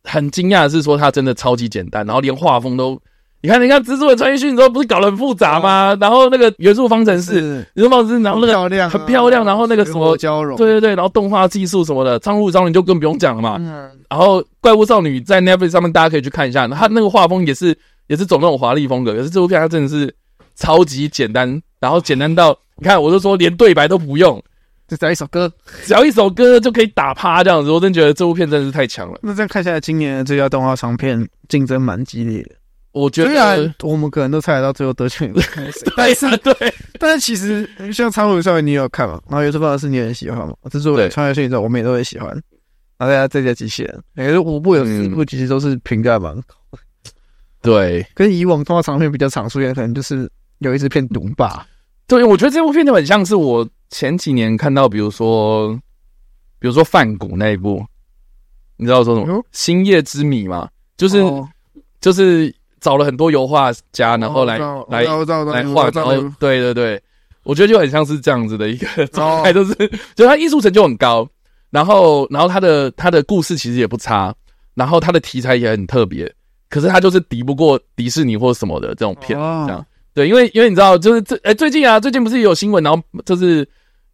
S1: 很惊讶的是说它真的超级简单，然后连画风都。你看，你看，蜘蛛人穿越新宇宙不是搞得很复杂吗？然后那个元素方程式，元素方程式，然后那个很漂亮，然后那个什么
S2: 交融，
S1: 对对对，然后动画技术什么的，苍鹭少女就更不用讲了嘛。嗯然后怪物少女在 Netflix 上面大家可以去看一下，它那个画风也是也是走那种华丽风格。可是这部片它真的是超级简单，然后简单到 你看，我就说连对白都不用，
S2: 就只要一首歌，
S1: 只要一首歌就可以打趴这样子。我真觉得这部片真的是太强了。
S2: 那这样看下来，今年的最佳动画长片竞争蛮激烈的。
S1: 我觉得
S2: 虽然我们可能都猜得到最后得奖的是 但是对，但是其实像《苍鹭与少年》你也有看嘛？然后《元素方程式》你也很喜欢嘛？这是我穿越新宇宙我们也都很喜欢。然后大家再加机器人，哎、欸，五部有四部其实都是评价蛮高。
S1: 对，
S2: 跟以往动画长片比较常出现，可能就是有一支片独霸。
S1: 对，我觉得这部片就很像是我前几年看到，比如说，比如说《范谷》那一部，你知道我说什么？《星夜之谜》嘛，就是、哦、就是。找了很多油画家，然后来来来画，然后对对对，我觉得就很像是这样子的一个 状态，就是就他艺术成就很高，然后然后他的他的故事其实也不差，然后他的题材也很特别，可是他就是敌不过迪士尼或什么的这种片，这样对，因为因为你知道，就是这哎最近啊，最近不是有新闻，然后就是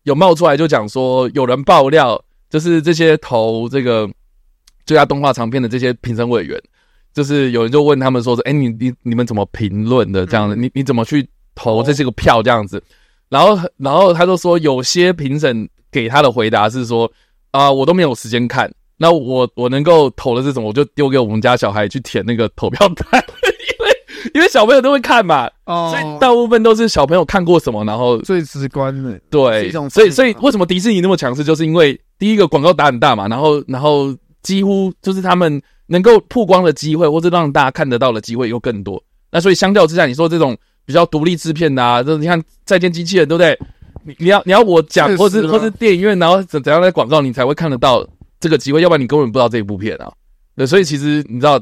S1: 有冒出来就讲说有人爆料，就是这些投这个最佳动画长片的这些评审委员。就是有人就问他们说是，哎，你你你们怎么评论的这样子？你你怎么去投这些个票这样子？然后然后他就说，有些评审给他的回答是说，啊，我都没有时间看，那我我能够投的是什么？我就丢给我们家小孩去填那个投票单，因为因为小朋友都会看嘛，哦，所以大部分都是小朋友看过什么，然后
S2: 最直观的，
S1: 对，所以所以为什么迪士尼那么强势？就是因为第一个广告打很大嘛，然后然后几乎就是他们。能够曝光的机会，或者让大家看得到的机会又更多。那所以相较之下，你说这种比较独立制片的啊，就是你看《再见机器人》，对不对？你你要你要我讲，或是或是电影院，然后怎怎样来广告，你才会看得到这个机会，要不然你根本不知道这一部片啊。对，所以其实你知道，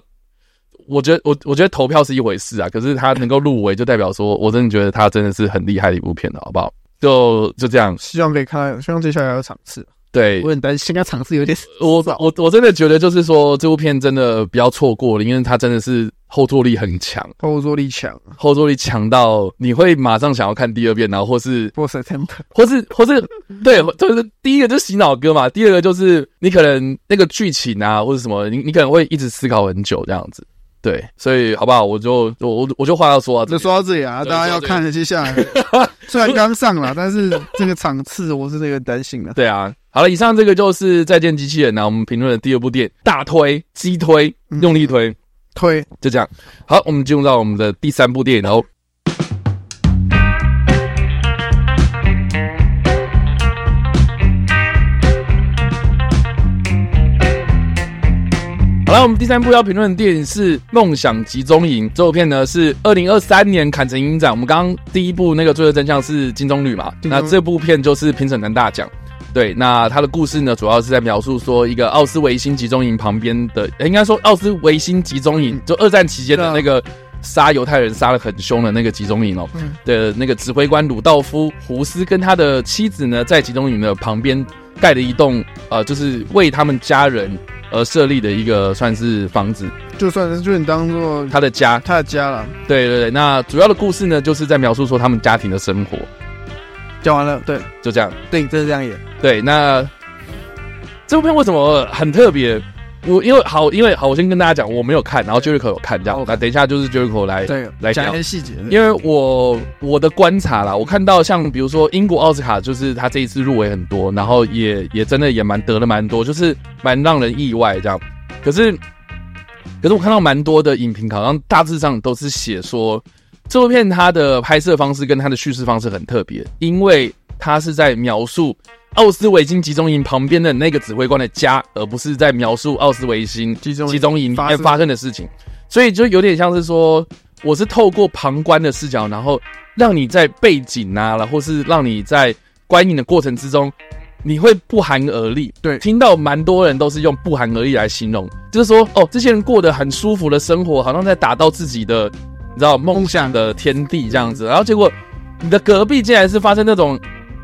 S1: 我觉得我我觉得投票是一回事啊，可是他能够入围，就代表说我真的觉得他真的是很厉害的一部片了，好不好？就就这样，
S2: 希望可以看，希望接下来有场次。
S1: 对，
S2: 我很担心，现在场次有点少。
S1: 我我我真的觉得，就是说这部片真的不要错过了，因为它真的是后坐力很强，
S2: 后坐力强，
S1: 后坐力强到你会马上想要看第二遍，然后或是
S2: 或是
S1: 或是或是对，就是第一个就是洗脑歌嘛，第二个就是你可能那个剧情啊或者什么，你你可能会一直思考很久这样子。对，所以好不好？我就我我我就话要说啊，
S2: 就说到这里啊，大家要看接下来，虽然刚上了，但是这个场次我是这个担心的。
S1: 对啊，好了，以上这个就是再见机器人呢，我们评论的第二部电影，大推，激推，用力推，
S2: 推，
S1: 就这样。好，我们进入到我们的第三部电影，然后。好，我们第三部要评论的电影是《梦想集中营》。这部片呢是二零二三年坎城影展。我们刚刚第一部那个《罪恶真相》是金棕榈嘛？那这部片就是评审团大奖。对，那他的故事呢，主要是在描述说一个奥斯维辛集中营旁边的，应该说奥斯维辛集中营，就二战期间的那个杀犹太人杀的很凶的那个集中营哦。的那个指挥官鲁道夫·胡斯跟他的妻子呢，在集中营的旁边盖了一栋呃，就是为他们家人。而设立的一个算是房子，
S2: 就算是就你当做
S1: 他的家，
S2: 他的家了。
S1: 对对对，那主要的故事呢，就是在描述说他们家庭的生活。
S2: 讲完了，对，
S1: 就这样，
S2: 对，就是这样演。
S1: 对，那这部片为什么很特别？我因为好，因为好，我先跟大家讲，我没有看，然后 Jericho 有看，这样。那等一下就是 Jericho 来
S2: 对
S1: 来
S2: 讲一些细节，
S1: 因为我我的观察啦，我看到像比如说英国奥斯卡，就是他这一次入围很多，然后也也真的也蛮得了蛮多，就是蛮让人意外这样。可是可是我看到蛮多的影评，好像大致上都是写说这部片它的拍摄方式跟它的叙事方式很特别，因为它是在描述。奥斯维辛集中营旁边的那个指挥官的家，而不是在描述奥斯维辛集中集中营里面发生的事情，所以就有点像是说，我是透过旁观的视角，然后让你在背景啊，然后是让你在观影的过程之中，你会不寒而栗。对，听到蛮多人都是用不寒而栗来形容，就是说，哦，这些人过得很舒服的生活，好像在打到自己的，你知道梦想的天地这样子，然后结果你的隔壁竟然是发生那种。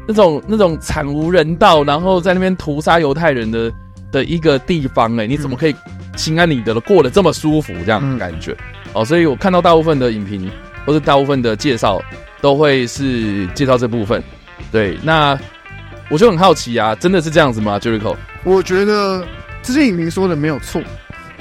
S1: 那种那种惨无人道，然后在那边屠杀犹太人的的一个地方，哎，你怎么可以心安理得的过得这么舒服？这样感觉，哦，所以我看到大部分的影评或者大部分的介绍都会是介绍这部分。对，那我就很好奇啊，真的是这样子吗 j e r i c o
S2: 我觉得这些影评说的没有错。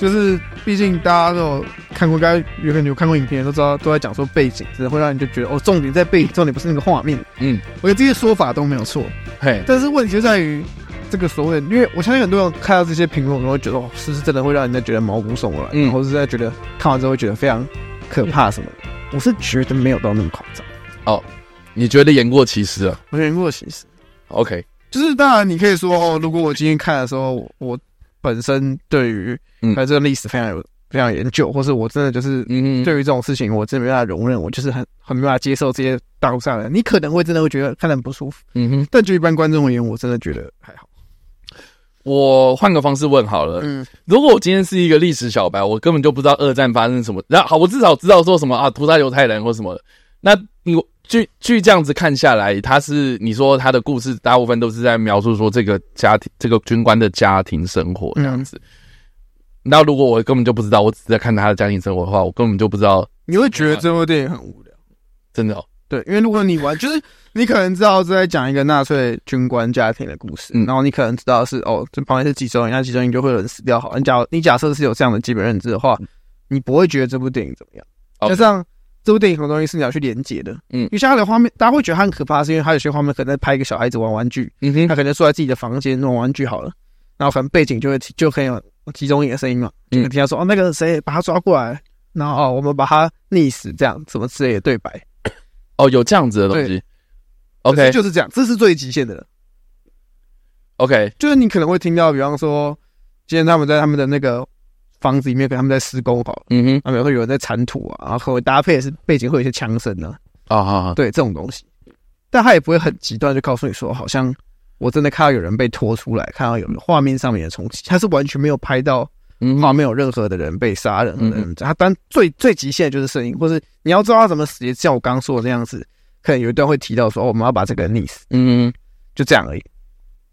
S2: 就是，毕竟大家都有看过，该有可能有看过影片，都知道都在讲说背景，真的会让你就觉得哦，重点在背景，重点不是那个画面。嗯，我觉得这些说法都没有错。嘿，但是问题就在于这个所谓的，因为我相信很多人看到这些评论，都会觉得哦，是不是真的会让人家觉得毛骨悚然，嗯，或者是在觉得看完之后会觉得非常可怕什么的。我是觉得没有到那么夸张。哦，
S1: 你觉得言过其实啊？
S2: 我觉得言过其实。
S1: OK，
S2: 就是当然你可以说哦，如果我今天看的时候，我。本身对于嗯，这个历史非常有非常研究，或是我真的就是嗯，对于这种事情，我真的没办法容忍，我就是很很没办法接受这些大陆上的人。你可能会真的会觉得看得很不舒服，嗯哼。但就一般观众而言，我真的觉得还好。
S1: 我换个方式问好了，嗯，如果我今天是一个历史小白，我根本就不知道二战发生什么，然后好，我至少知道说什么啊，屠杀犹太人或什么的。那你据据这样子看下来，他是你说他的故事大部分都是在描述说这个家庭这个军官的家庭生活这样子。嗯、那如果我根本就不知道，我只是在看他的家庭生活的话，我根本就不知道。
S2: 你会觉得这部电影很无聊，
S1: 真的哦。
S2: 对，因为如果你玩，就是你可能知道是在讲一个纳粹军官家庭的故事，嗯，然后你可能知道是哦，这旁边是集中营，那集中营就会有人死掉。好，你假你假设是有这样的基本认知的话，你不会觉得这部电影怎么样。加上。这部电影很多东西是你要去连接的，嗯，因为像它的画面，大家会觉得它很可怕，是因为它有些画面可能在拍一个小孩子玩玩具，嗯哼，他可能坐在自己的房间玩玩具好了，然后可能背景就会就可以有集中营的声音嘛，就听他说、嗯、哦那个谁把他抓过来，然后哦我们把他溺死这样，什么之类的对白，
S1: 哦有这样子的东西，OK。
S2: 就是这样，这是最极限的了
S1: ，OK。
S2: 就是你可能会听到，比方说今天他们在他们的那个。房子里面，可能他们在施工好，嗯哼，那比如说有人在铲土啊，然后搭配的是背景会有一些枪声呢，啊哈哈，对这种东西，但他也不会很极端，就告诉你说，好像我真的看到有人被拖出来，看到有画面上面的冲击，他是完全没有拍到画面有任何的人被杀人，嗯，他当最最极限的就是声音，或是你要知道他怎么死，像我刚刚说的那样子，可能有一段会提到说，哦，我们要把这个人溺死，嗯，就这样而已。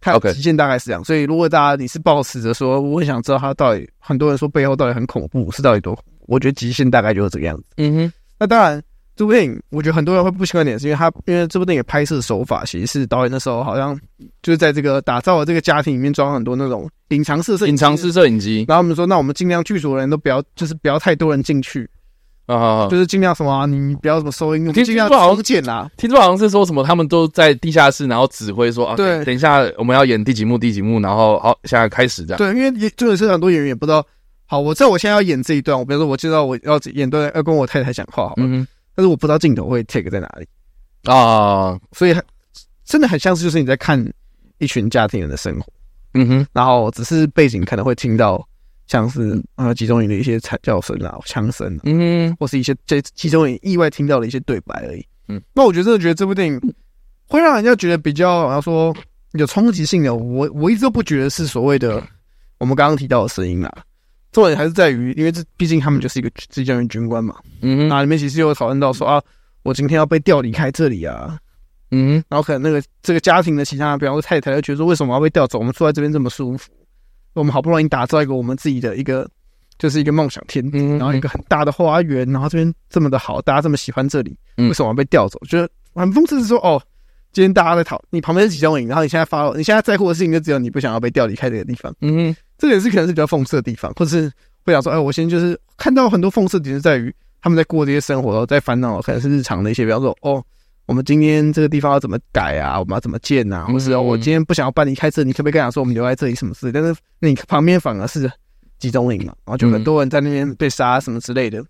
S2: OK，极限大概是这样，所以如果大家你是抱持着说，我很想知道它到底，很多人说背后到底很恐怖，是到底多恐怖？我觉得极限大概就是这个样子。
S1: 嗯哼，
S2: 那当然。这部电影，我觉得很多人会不喜欢点，是因为他因为这部电影拍摄手法其实是导演那时候好像就是在这个打造的这个家庭里面装很多那种隐藏式摄
S1: 影隐藏式摄影机，
S2: 然后我们说，那我们尽量剧组的人都不要，就是不要太多人进去
S1: 啊，
S2: 就是尽量什么、啊，你不要什么收音，
S1: 听说好像见啦，听说好像是说什么他们都在地下室，然后指挥说啊，对，等一下我们要演第几幕第几幕，然后好现在开始这样。
S2: 对，因为也真的是很多演员也不知道，好，我知道我现在要演这一段，我比如说我知道我要演段要跟我太太讲话，好吧。嗯但是我不知道镜头会 take 在哪里。
S1: 啊，
S2: 所以真的很像是就是你在看一群家庭人的生活，
S1: 嗯哼，
S2: 然后只是背景可能会听到像是啊集中营的一些惨叫声啊、枪声，
S1: 嗯，
S2: 或是一些这集中营意外听到的一些对白而已，
S1: 嗯，
S2: 那我觉得真的觉得这部电影会让人家觉得比较好像说有冲击性的，我我一直都不觉得是所谓的我们刚刚提到的声音啦。重点还是在于，因为这毕竟他们就是一个志愿军军官嘛。
S1: 嗯哼，
S2: 那里面其实有讨论到说啊，我今天要被调离开这里啊。
S1: 嗯，
S2: 然后可能那个这个家庭的其他，比方说太太，就觉得说为什么要被调走？我们住在这边这么舒服，我们好不容易打造一个我们自己的一个，就是一个梦想天地，然后一个很大的花园，然后这边这么的好，大家这么喜欢这里，为什么要被调走？觉得很讽刺是说哦，今天大家在讨你旁边是集中营，然后你现在发，你现在在乎的事情就只有你不想要被调离开这个地方。
S1: 嗯哼。
S2: 这个也是可能是比较讽刺的地方，或者是会想说，哎，我现在就是看到很多讽刺点是在于他们在过这些生活，在烦恼可能是日常的一些，比方说，哦，我们今天这个地方要怎么改啊？我们要怎么建啊？或是我今天不想要搬离开这，你可不可以跟他说我们留在这里什么事？但是你旁边反而是集中营嘛，然后就很多人在那边被杀什么之类的。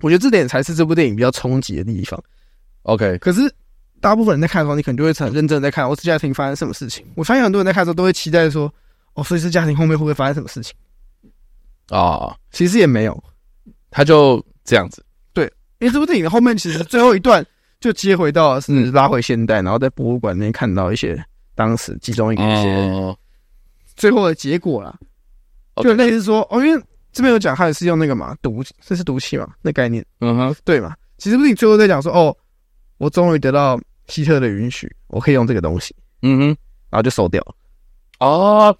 S2: 我觉得这点才是这部电影比较冲击的地方。
S1: OK，
S2: 可是大部分人在看的时候，你可能就会很认真在看，我这家庭发生什么事情？我相信很多人在看的时候都会期待说。哦，所以是家庭后面会不会发生什么事情
S1: 啊？
S2: 其实也没有，
S1: 他就这样子。
S2: 对，因为这部电影的后面其实最后一段就接回到是拉回现代，然后在博物馆里面看到一些当时集中营一些最后的结果啦。就类似说，哦，因为这边有讲，他也是用那个嘛毒，这是毒气嘛，那概念。
S1: 嗯哼，
S2: 对嘛。其实不是你最后在讲说，哦，我终于得到希特的允许，我可以用这个东西。
S1: 嗯哼，
S2: 然后就收掉了。
S1: 哦。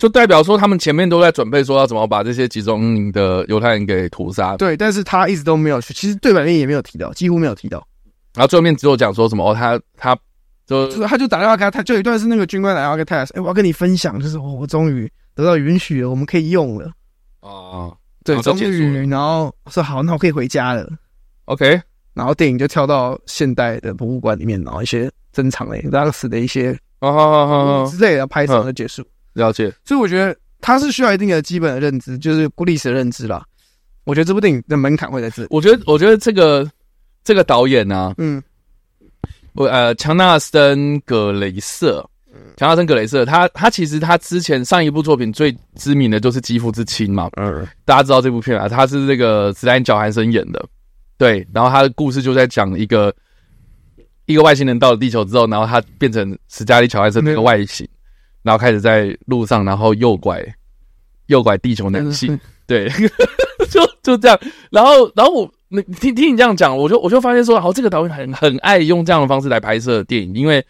S1: 就代表说，他们前面都在准备说要怎么把这些集中营的犹太人给屠杀。
S2: 对，但是他一直都没有去，其实对白面也没有提到，几乎没有提到。
S1: 然后最后面只有讲说什么哦，他他就
S2: 就他就打电话给他，他就有一段是那个军官打电话给太太说，哎，我要跟你分享，就是我终于得到允许了，我们可以用了。
S1: 哦，
S2: 对，终于，然后说好，那我可以回家了。
S1: OK，
S2: 然后电影就跳到现代的博物馆里面，然后一些珍藏的当时的一些
S1: 哦好好好
S2: 之类的拍摄就结束。
S1: 了解，
S2: 所以我觉得他是需要一定的基本的认知，就是历史的认知啦。我觉得这部电影的门槛会在这里。
S1: 我觉得，我觉得这个这个导演呢、啊，
S2: 嗯，
S1: 我呃，强纳森·葛雷瑟，强纳森·葛雷瑟，他他其实他之前上一部作品最知名的就是《肌肤之亲》嘛，
S2: 嗯，
S1: 大家知道这部片啊，他是这个史丹·乔韩森演的，对，然后他的故事就在讲一个一个外星人到了地球之后，然后他变成史嘉丽·乔韩森那个外形。然后开始在路上，然后诱拐，诱拐地球男性，对，就就这样。然后，然后我，你听听你这样讲，我就我就发现说，好，这个导演很很爱用这样的方式来拍摄电影，因为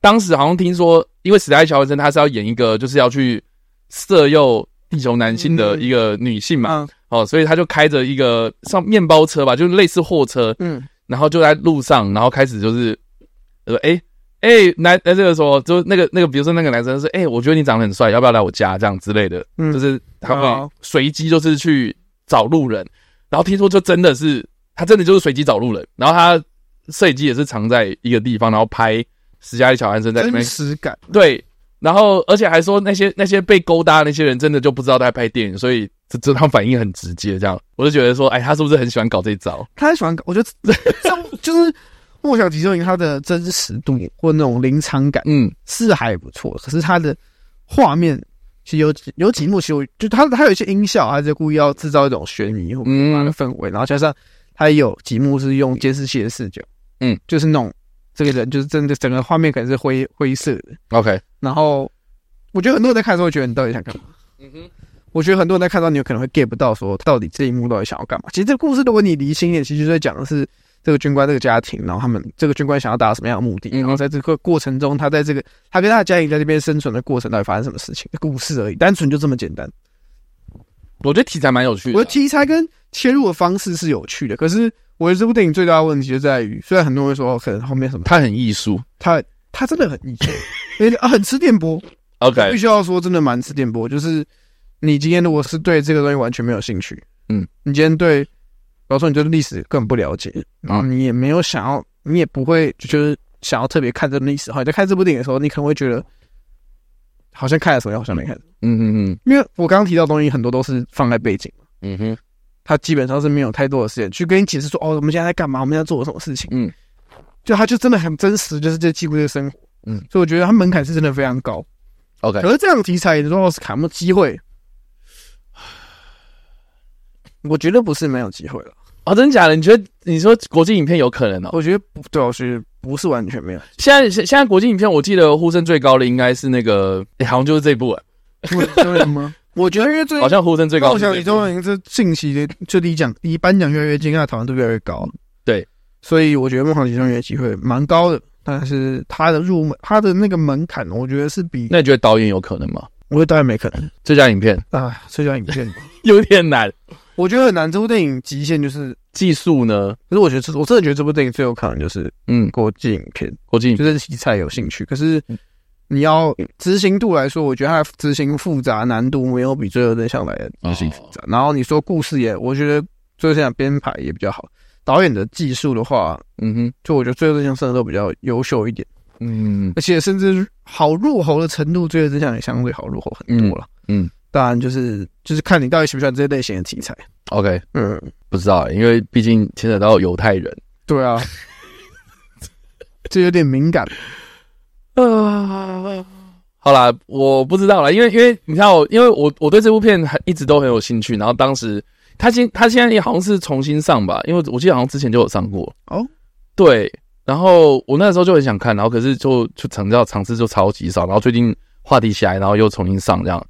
S1: 当时好像听说，因为史黛乔文森他是要演一个就是要去色诱地球男性的一个女性嘛，哦，所以他就开着一个像面包车吧，就是类似货车，
S2: 嗯，
S1: 然后就在路上，然后开始就是，呃，哎。哎、欸，男，那，这个时候就那个那个，比如说那个男生是，哎、欸，我觉得你长得很帅，要不要来我家这样之类的，
S2: 嗯，
S1: 就是他会随机就是去找路人，然后听说就真的是他真的就是随机找路人，然后他摄影机也是藏在一个地方，然后拍史嘉丽乔韩森在里面，
S2: 真实感，
S1: 对，然后而且还说那些那些被勾搭的那些人真的就不知道在拍电影，所以这这他反应很直接，这样我就觉得说，哎，他是不是很喜欢搞这一招？
S2: 他很喜欢搞，我觉得这样就是。《梦想集中营》它的真实度或那种临场感，
S1: 嗯，
S2: 是还不错。可是它的画面其实有有几幕，其实我就它它有一些音效，它就故意要制造一种悬疑或嗯的氛围。然后加上它也有几幕是用监视器的视角，
S1: 嗯，
S2: 就是那种这个人就是真的整个画面可能是灰灰色的。
S1: OK，
S2: 然后我觉得很多人在看的时候会觉得你到底想干嘛？
S1: 嗯哼，
S2: 我觉得很多人在看到你有可能会 get 不到说到底这一幕到底想要干嘛。其实这个故事如果你离心一点，其实就在讲的是。这个军官这个家庭，然后他们这个军官想要达到什么样的目的？然后在这个过程中，他在这个他跟他的家庭在这边生存的过程，到底发生什么事情？故事而已，单纯就这么简单。
S1: 我觉得题材蛮有趣的。
S2: 我的题材跟切入的方式是有趣的，可是我觉得这部电影最大的问题就在于，虽然很多人会说可能后面什么，
S1: 它很艺术，
S2: 它它真的很艺术，因为啊很吃电波。
S1: OK，
S2: 必须要说真的蛮吃电波，就是你今天如果是对这个东西完全没有兴趣，嗯，你今天对，比方说你对历史根本不了解，然后你也没有想要，你也不会就是想要特别看这个历史，哈，你在看这部电影的时候，你可能会觉得好像看了什么，好像没看，嗯嗯嗯，因为我刚刚提到的东西很多都是放在背景，嗯哼，他基本上是没有太多的时间去跟你解释说，哦，我们现在在干嘛，我们现在做了什么事情，嗯，就他就真的很真实，就是在记录这个生活，嗯，所以我觉得他门槛是真的非常高。
S1: OK，
S2: 可是这样题材，你说奥斯卡有没有机会？我觉得不是没有机会了。
S1: 哦，真的假的？你觉得你说国际影片有可能哦？
S2: 我觉得不对，我觉得不是完全没有。
S1: 现在现现在国际影片，我记得呼声最高的应该是那个，哎，好像就是这部。
S2: 为什么？我觉得因为最
S1: 好像呼声最高，
S2: 我想宇宙人这近期的就离奖离颁奖越来越近，啊，讨论度越来越高。
S1: 对，
S2: 所以我觉得梦想集中营的机会蛮高的。但是他的入门，他的那个门槛，我觉得是比……
S1: 那你觉得导演有可能吗？
S2: 我觉得导演没可能。
S1: 最佳影片
S2: 啊，最佳影片
S1: 有点难，
S2: 我觉得很难。这部电影极限就是
S1: 技术呢。
S2: 可是我觉得，我真的觉得这部电影最有可能就是嗯，国际影片，
S1: 国际影片
S2: 就是题材有兴趣。可是你要执行度来说，我觉得它执行复杂难度没有比《罪恶真相》来的执行复杂。然后你说故事也，我觉得《罪恶真相》编排也比较好。导演的技术的话，嗯哼，就我觉得《罪恶真相》甚至都比较优秀一点。嗯，而且甚至好入喉的程度，罪恶真相也相对好入喉很多了。嗯，当然就是就是看你到底喜不喜欢这些类型的题材。
S1: OK，嗯，不知道，因为毕竟牵扯到犹太人。
S2: 对啊，这有点敏感。啊，
S1: 好啦，我不知道啦，因为因为你知道，因为我我对这部片很一直都很有兴趣。然后当时他现他现在也好像是重新上吧，因为我记得好像之前就有上过。哦，对。然后我那时候就很想看，然后可是就就成交场次就超级少，然后最近话题起来，然后又重新上这样，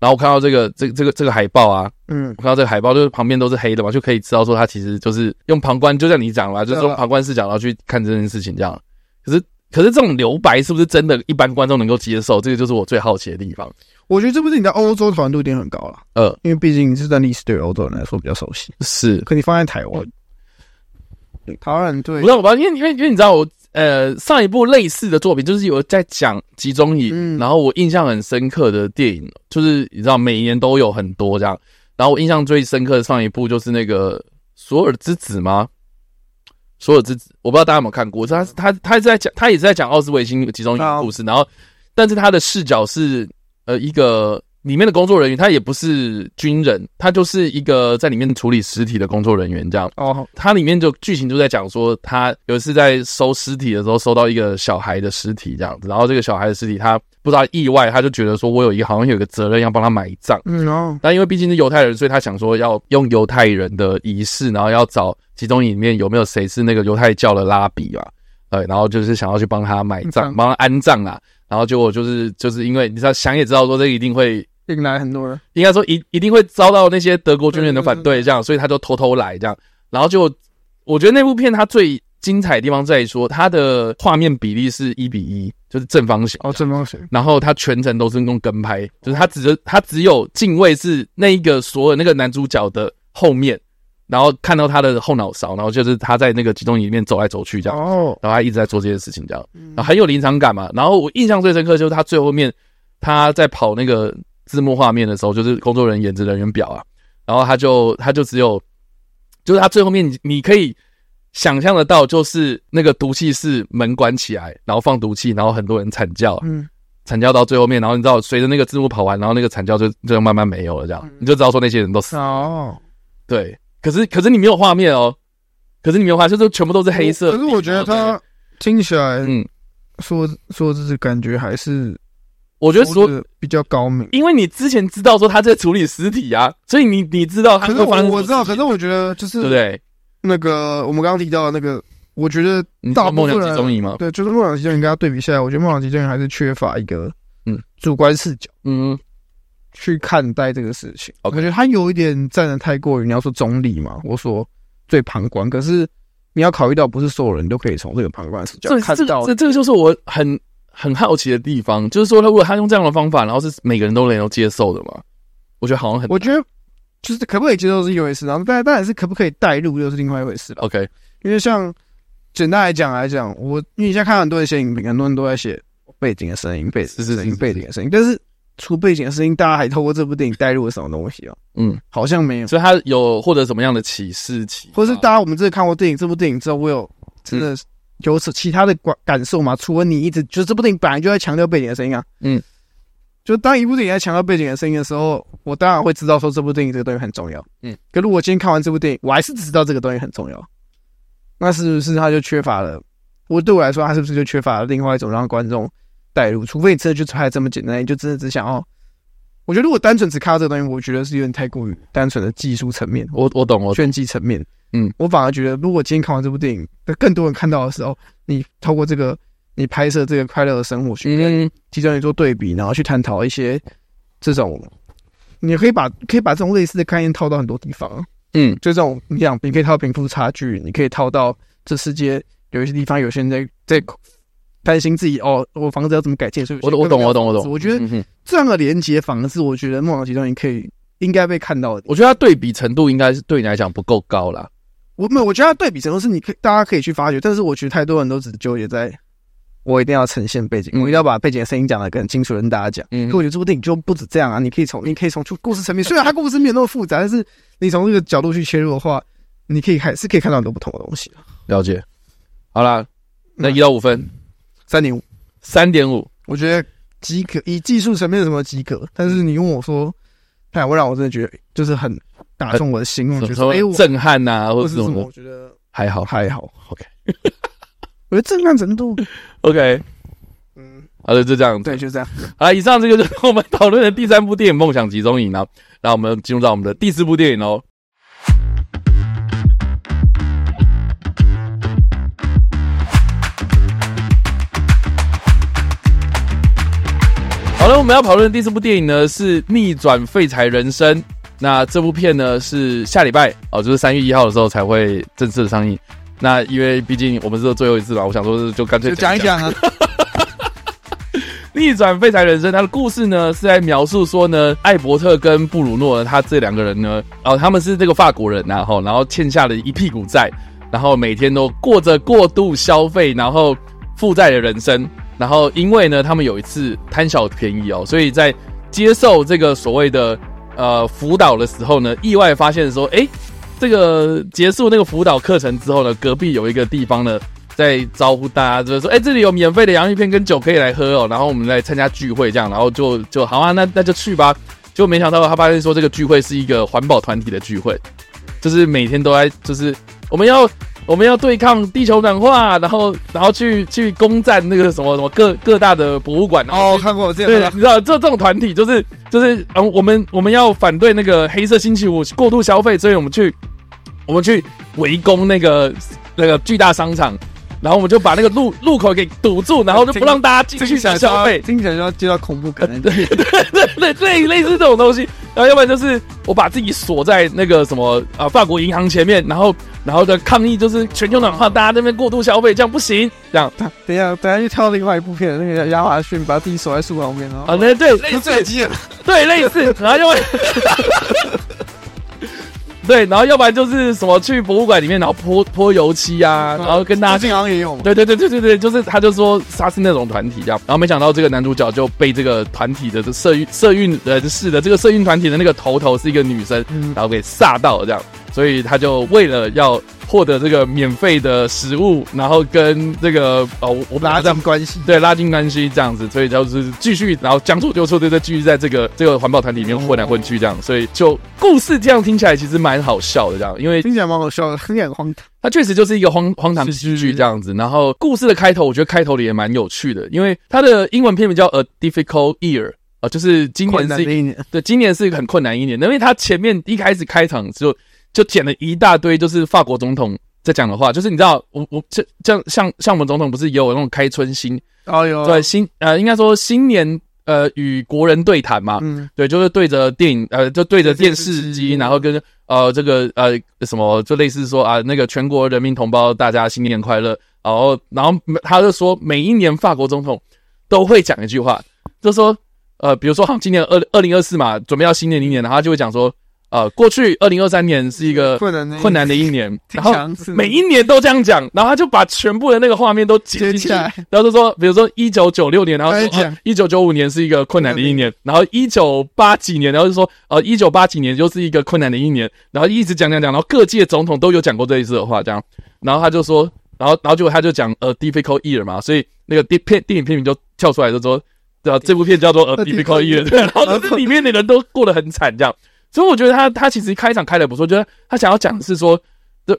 S1: 然后我看到这个这个这个这个海报啊，嗯，我看到这个海报就是旁边都是黑的嘛，就可以知道说他其实就是用旁观，就像你讲了，就是用旁观视角然后去看这件事情这样。可是可是这种留白是不是真的一般观众能够接受？这个就是我最好奇的地方。
S2: 我觉得这部电影在欧洲讨论度一定很高了，呃，因为毕竟这段历史对欧洲人来说比较熟悉，
S1: 是。
S2: 可你放在台湾。台湾对，
S1: 不是，我不知道，因为因为因为你知道我呃上一部类似的作品就是有在讲集中营，嗯、然后我印象很深刻的电影就是你知道每一年都有很多这样，然后我印象最深刻的上一部就是那个索尔之子吗？索尔之子，我不知道大家有没有看过，他他他是在讲他也是在讲奥斯维辛集中营的故事，然后但是他的视角是呃一个。里面的工作人员他也不是军人，他就是一个在里面处理尸体的工作人员这样。哦，他里面就剧情就在讲说，他有一次在收尸体的时候收到一个小孩的尸体这样子，然后这个小孩的尸体他不知道意外，他就觉得说我有一个好像有一个责任要帮他埋葬。嗯哦，但因为毕竟是犹太人，所以他想说要用犹太人的仪式，然后要找集中营里面有没有谁是那个犹太教的拉比啊？对，然后就是想要去帮他埋葬，帮他安葬啊。然后结果就是就是因为你知道想也知道说这一定会。
S2: 引来很多人，
S1: 应该说一一定会遭到那些德国军人的反对，这样，所以他就偷偷来这样，然后就我觉得那部片它最精彩的地方在于说，它的画面比例是一比一，就是正方形。
S2: 哦，正方形，
S1: 然后它全程都是用跟拍，就是它只它只有敬畏是那一个所有那个男主角的后面，然后看到他的后脑勺，然后就是他在那个集中营里面走来走去这样，哦，然后他一直在做这些事情这样，然后很有临场感嘛，然后我印象最深刻就是他最后面他在跑那个。字幕画面的时候，就是工作人员演职人员表啊，然后他就他就只有，就是他最后面你你可以想象得到，就是那个毒气室门关起来，然后放毒气，然后很多人惨叫，嗯，惨叫到最后面，然后你知道随着那个字幕跑完，然后那个惨叫就就慢慢没有了，这样你就知道说那些人都死了。哦，对，可是可是你没有画面哦，可是你没有画面，就是全部都是黑色。
S2: 可是我觉得他听起来，嗯，说说这是感觉还是。
S1: 我觉得说
S2: 比较高明，
S1: 因为你之前知道说他在处理尸体啊，所以你你知道他。
S2: 可是我我知道，可是我觉得就是对不对？那个我们刚刚提到的那个，我觉得大部分人
S1: 梦想集中营吗？
S2: 对，就是梦想集中营跟他对比下来，我觉得梦想集中营还是缺乏一个嗯主观视角，嗯，去看待这个事情。我觉得他有一点站得太过于你要说中立嘛，我说最旁观，可是你要考虑到不是所有人都可以从这个旁观视角看到。
S1: 这这个就是我很。很好奇的地方，就是说，他如果他用这样的方法，然后是每个人都能够接受的嘛？我觉得好像很……
S2: 我觉得就是可不可以接受是一回事，然后当然当然是可不可以带入又是另外一回事了。
S1: OK，
S2: 因为像简单来讲来讲，我因为你现在看很多人写影评，很多人都在写背景的声音，背景声音，背景的声音，但是除背景的声音，大家还透过这部电影带入了什么东西啊？嗯，好像没有，
S1: 所以他有获得什么样的启示？启，
S2: 或是大家我们这次看过电影，这部电影之后，我有真的有此其他的感感受嘛？除了你一直就是这部电影本来就在强调背景的声音啊，嗯。就当一部电影在强调背景的声音的时候，我当然会知道说这部电影这个东西很重要。嗯，可如果今天看完这部电影，我还是只知道这个东西很重要，那是不是他就缺乏了？我对我来说，他是不是就缺乏了另外一种让观众带入？除非你真的就拍这么简单，你就真的只想要。我觉得如果单纯只看到这个东西，我觉得是有点太过于单纯的技术层面。
S1: 我我懂，我
S2: 炫技层面。嗯，我反而觉得，如果今天看完这部电影，被更多人看到的时候，你透过这个。你拍摄这个快乐的生活，去跟其中人做对比，然后去探讨一些这种，你可以把可以把这种类似的概念套到很多地方。嗯，就这种你想，你可以套贫富差距，你可以套到这世界有一些地方，有些人在在担心自己哦，我房子要怎么改建？所以我
S1: 我懂我懂我懂。
S2: 我觉得这样的连接反而是我觉得《梦想集中营》可以应该被看到的。
S1: 我觉得它对比程度应该是对你来讲不够高啦。
S2: 我没有，我觉得它对比程度是你可以大家可以去发掘，但是我觉得太多人都只纠结在。我一定要呈现背景，我一定要把背景的声音讲得更清楚，跟大家讲。嗯，可我觉得这部电影就不止这样啊！你可以从，你可以从故事层面，虽然它故事没有那么复杂，但是你从这个角度去切入的话，你可以还是可以看到很多不同的东西。
S1: 了解。好啦，那一到五分，
S2: 三点五，
S1: 三点五，
S2: 我觉得及格。以技术层面什么及格？但是你问我说，哎，会让我真的觉得就是很打中我的心，我觉得哎，
S1: 震撼呐，或者什么？
S2: 我觉得
S1: 还好，
S2: 还好。
S1: OK。
S2: 我觉得震撼程度，
S1: OK，嗯，好的，就这样，
S2: 对，就这样。
S1: 好，以上这个就是我们讨论的第三部电影《梦想集中营》了。然后我们进入到我们的第四部电影喽。好了，我们要讨论的第四部电影呢是《逆转废柴人生》。那这部片呢是下礼拜哦，就是三月一号的时候才会正式的上映。那因为毕竟我们是最后一次吧，我想说就干脆讲一讲啊。逆转废柴人生，他的故事呢是在描述说呢，艾伯特跟布鲁诺他这两个人呢，哦，他们是这个法国人然后然后欠下了一屁股债，然后每天都过着过度消费，然后负债的人生。然后因为呢，他们有一次贪小便宜哦，所以在接受这个所谓的呃辅导的时候呢，意外发现说，哎。这个结束那个辅导课程之后呢，隔壁有一个地方呢，在招呼大家，就是说，哎，这里有免费的洋芋片跟酒可以来喝哦，然后我们来参加聚会这样，然后就就好啊，那那就去吧。结果没想到他发现说，这个聚会是一个环保团体的聚会，就是每天都在，就是我们要。我们要对抗地球暖化，然后然后去去攻占那个什么什么各各大的博物馆。
S2: 哦，看过这样。
S1: 对，你知道这这种团体就是就是嗯，我们我们要反对那个黑色星期五过度消费，所以我们去我们去围攻那个那个巨大商场。然后我们就把那个路路口给堵住，然后就不让大家进去想消费，
S2: 听起来就要接到恐怖可能。
S1: 对对对对，类类似这种东西。然后要不然就是我把自己锁在那个什么啊法国银行前面，然后然后的抗议就是全球暖化，大家那边过度消费，这样不行。这样，
S2: 等一下等一下就跳到另外一部片，那个亚马逊把自己锁在树旁边哦。
S1: 啊，对对，类似，对类似，然后就会。对，然后要不然就是什么去博物馆里面，然后泼泼油漆啊，然后跟大家
S2: 经常也有嘛。
S1: 对对对对对对，就是他就说他是那种团体这样，然后没想到这个男主角就被这个团体的这社运社运人士的这个社运团体的那个头头是一个女生，然后给吓到了这样，所以他就为了要。获得这个免费的食物，然后跟这个哦，我
S2: 拉近关系，
S1: 对，拉近关系这样子，所以就是继续，然后将错就错，对对，继续在这个这个环保团体里面混来混去这样，所以就故事这样听起来其实蛮好笑的这样，因为
S2: 听起来蛮好笑的，有点荒唐。
S1: 它确实就是一个荒荒唐喜剧这样子，然后故事的开头，我觉得开头里也蛮有趣的，因为它的英文片名叫 A Difficult Year 啊，就是今年是一年，对，今年是一个很困难一年，因为它前面一开始开场就。就剪了一大堆，就是法国总统在讲的话，就是你知道，我我这这样像像我们总统不是也有那种开春新
S2: 哦哟，
S1: 对新呃应该说新年呃与国人对谈嘛，嗯，对，就是对着电影呃就对着电视机，然后跟呃这个呃什么就类似说啊那个全国人民同胞大家新年快乐，然后然后他就说每一年法国总统都会讲一句话，就说呃比如说今年二二零二四嘛，准备要新年一年，然后他就会讲说。呃，过去二零二三年是一个困难困难的一年，然后每一年都这样讲，然后他就把全部的那个画面都接起来，然后就说，比如说一九九六年，然后说一九九五年是一个困难的一年，然后一九八几年，然后就说呃一九八几年又是一个困难的一年，然后一直讲讲讲，然后各界总统都有讲过这一次的话，这样，然后他就说，然后然后结果他就讲呃 difficult year 嘛，所以那个电片电影片名就跳出来就说，对吧？这部片叫做呃 difficult year，对，然后这 里面的人都过得很惨，这样。所以我觉得他他其实开场开的不错，就是他想要讲的是说，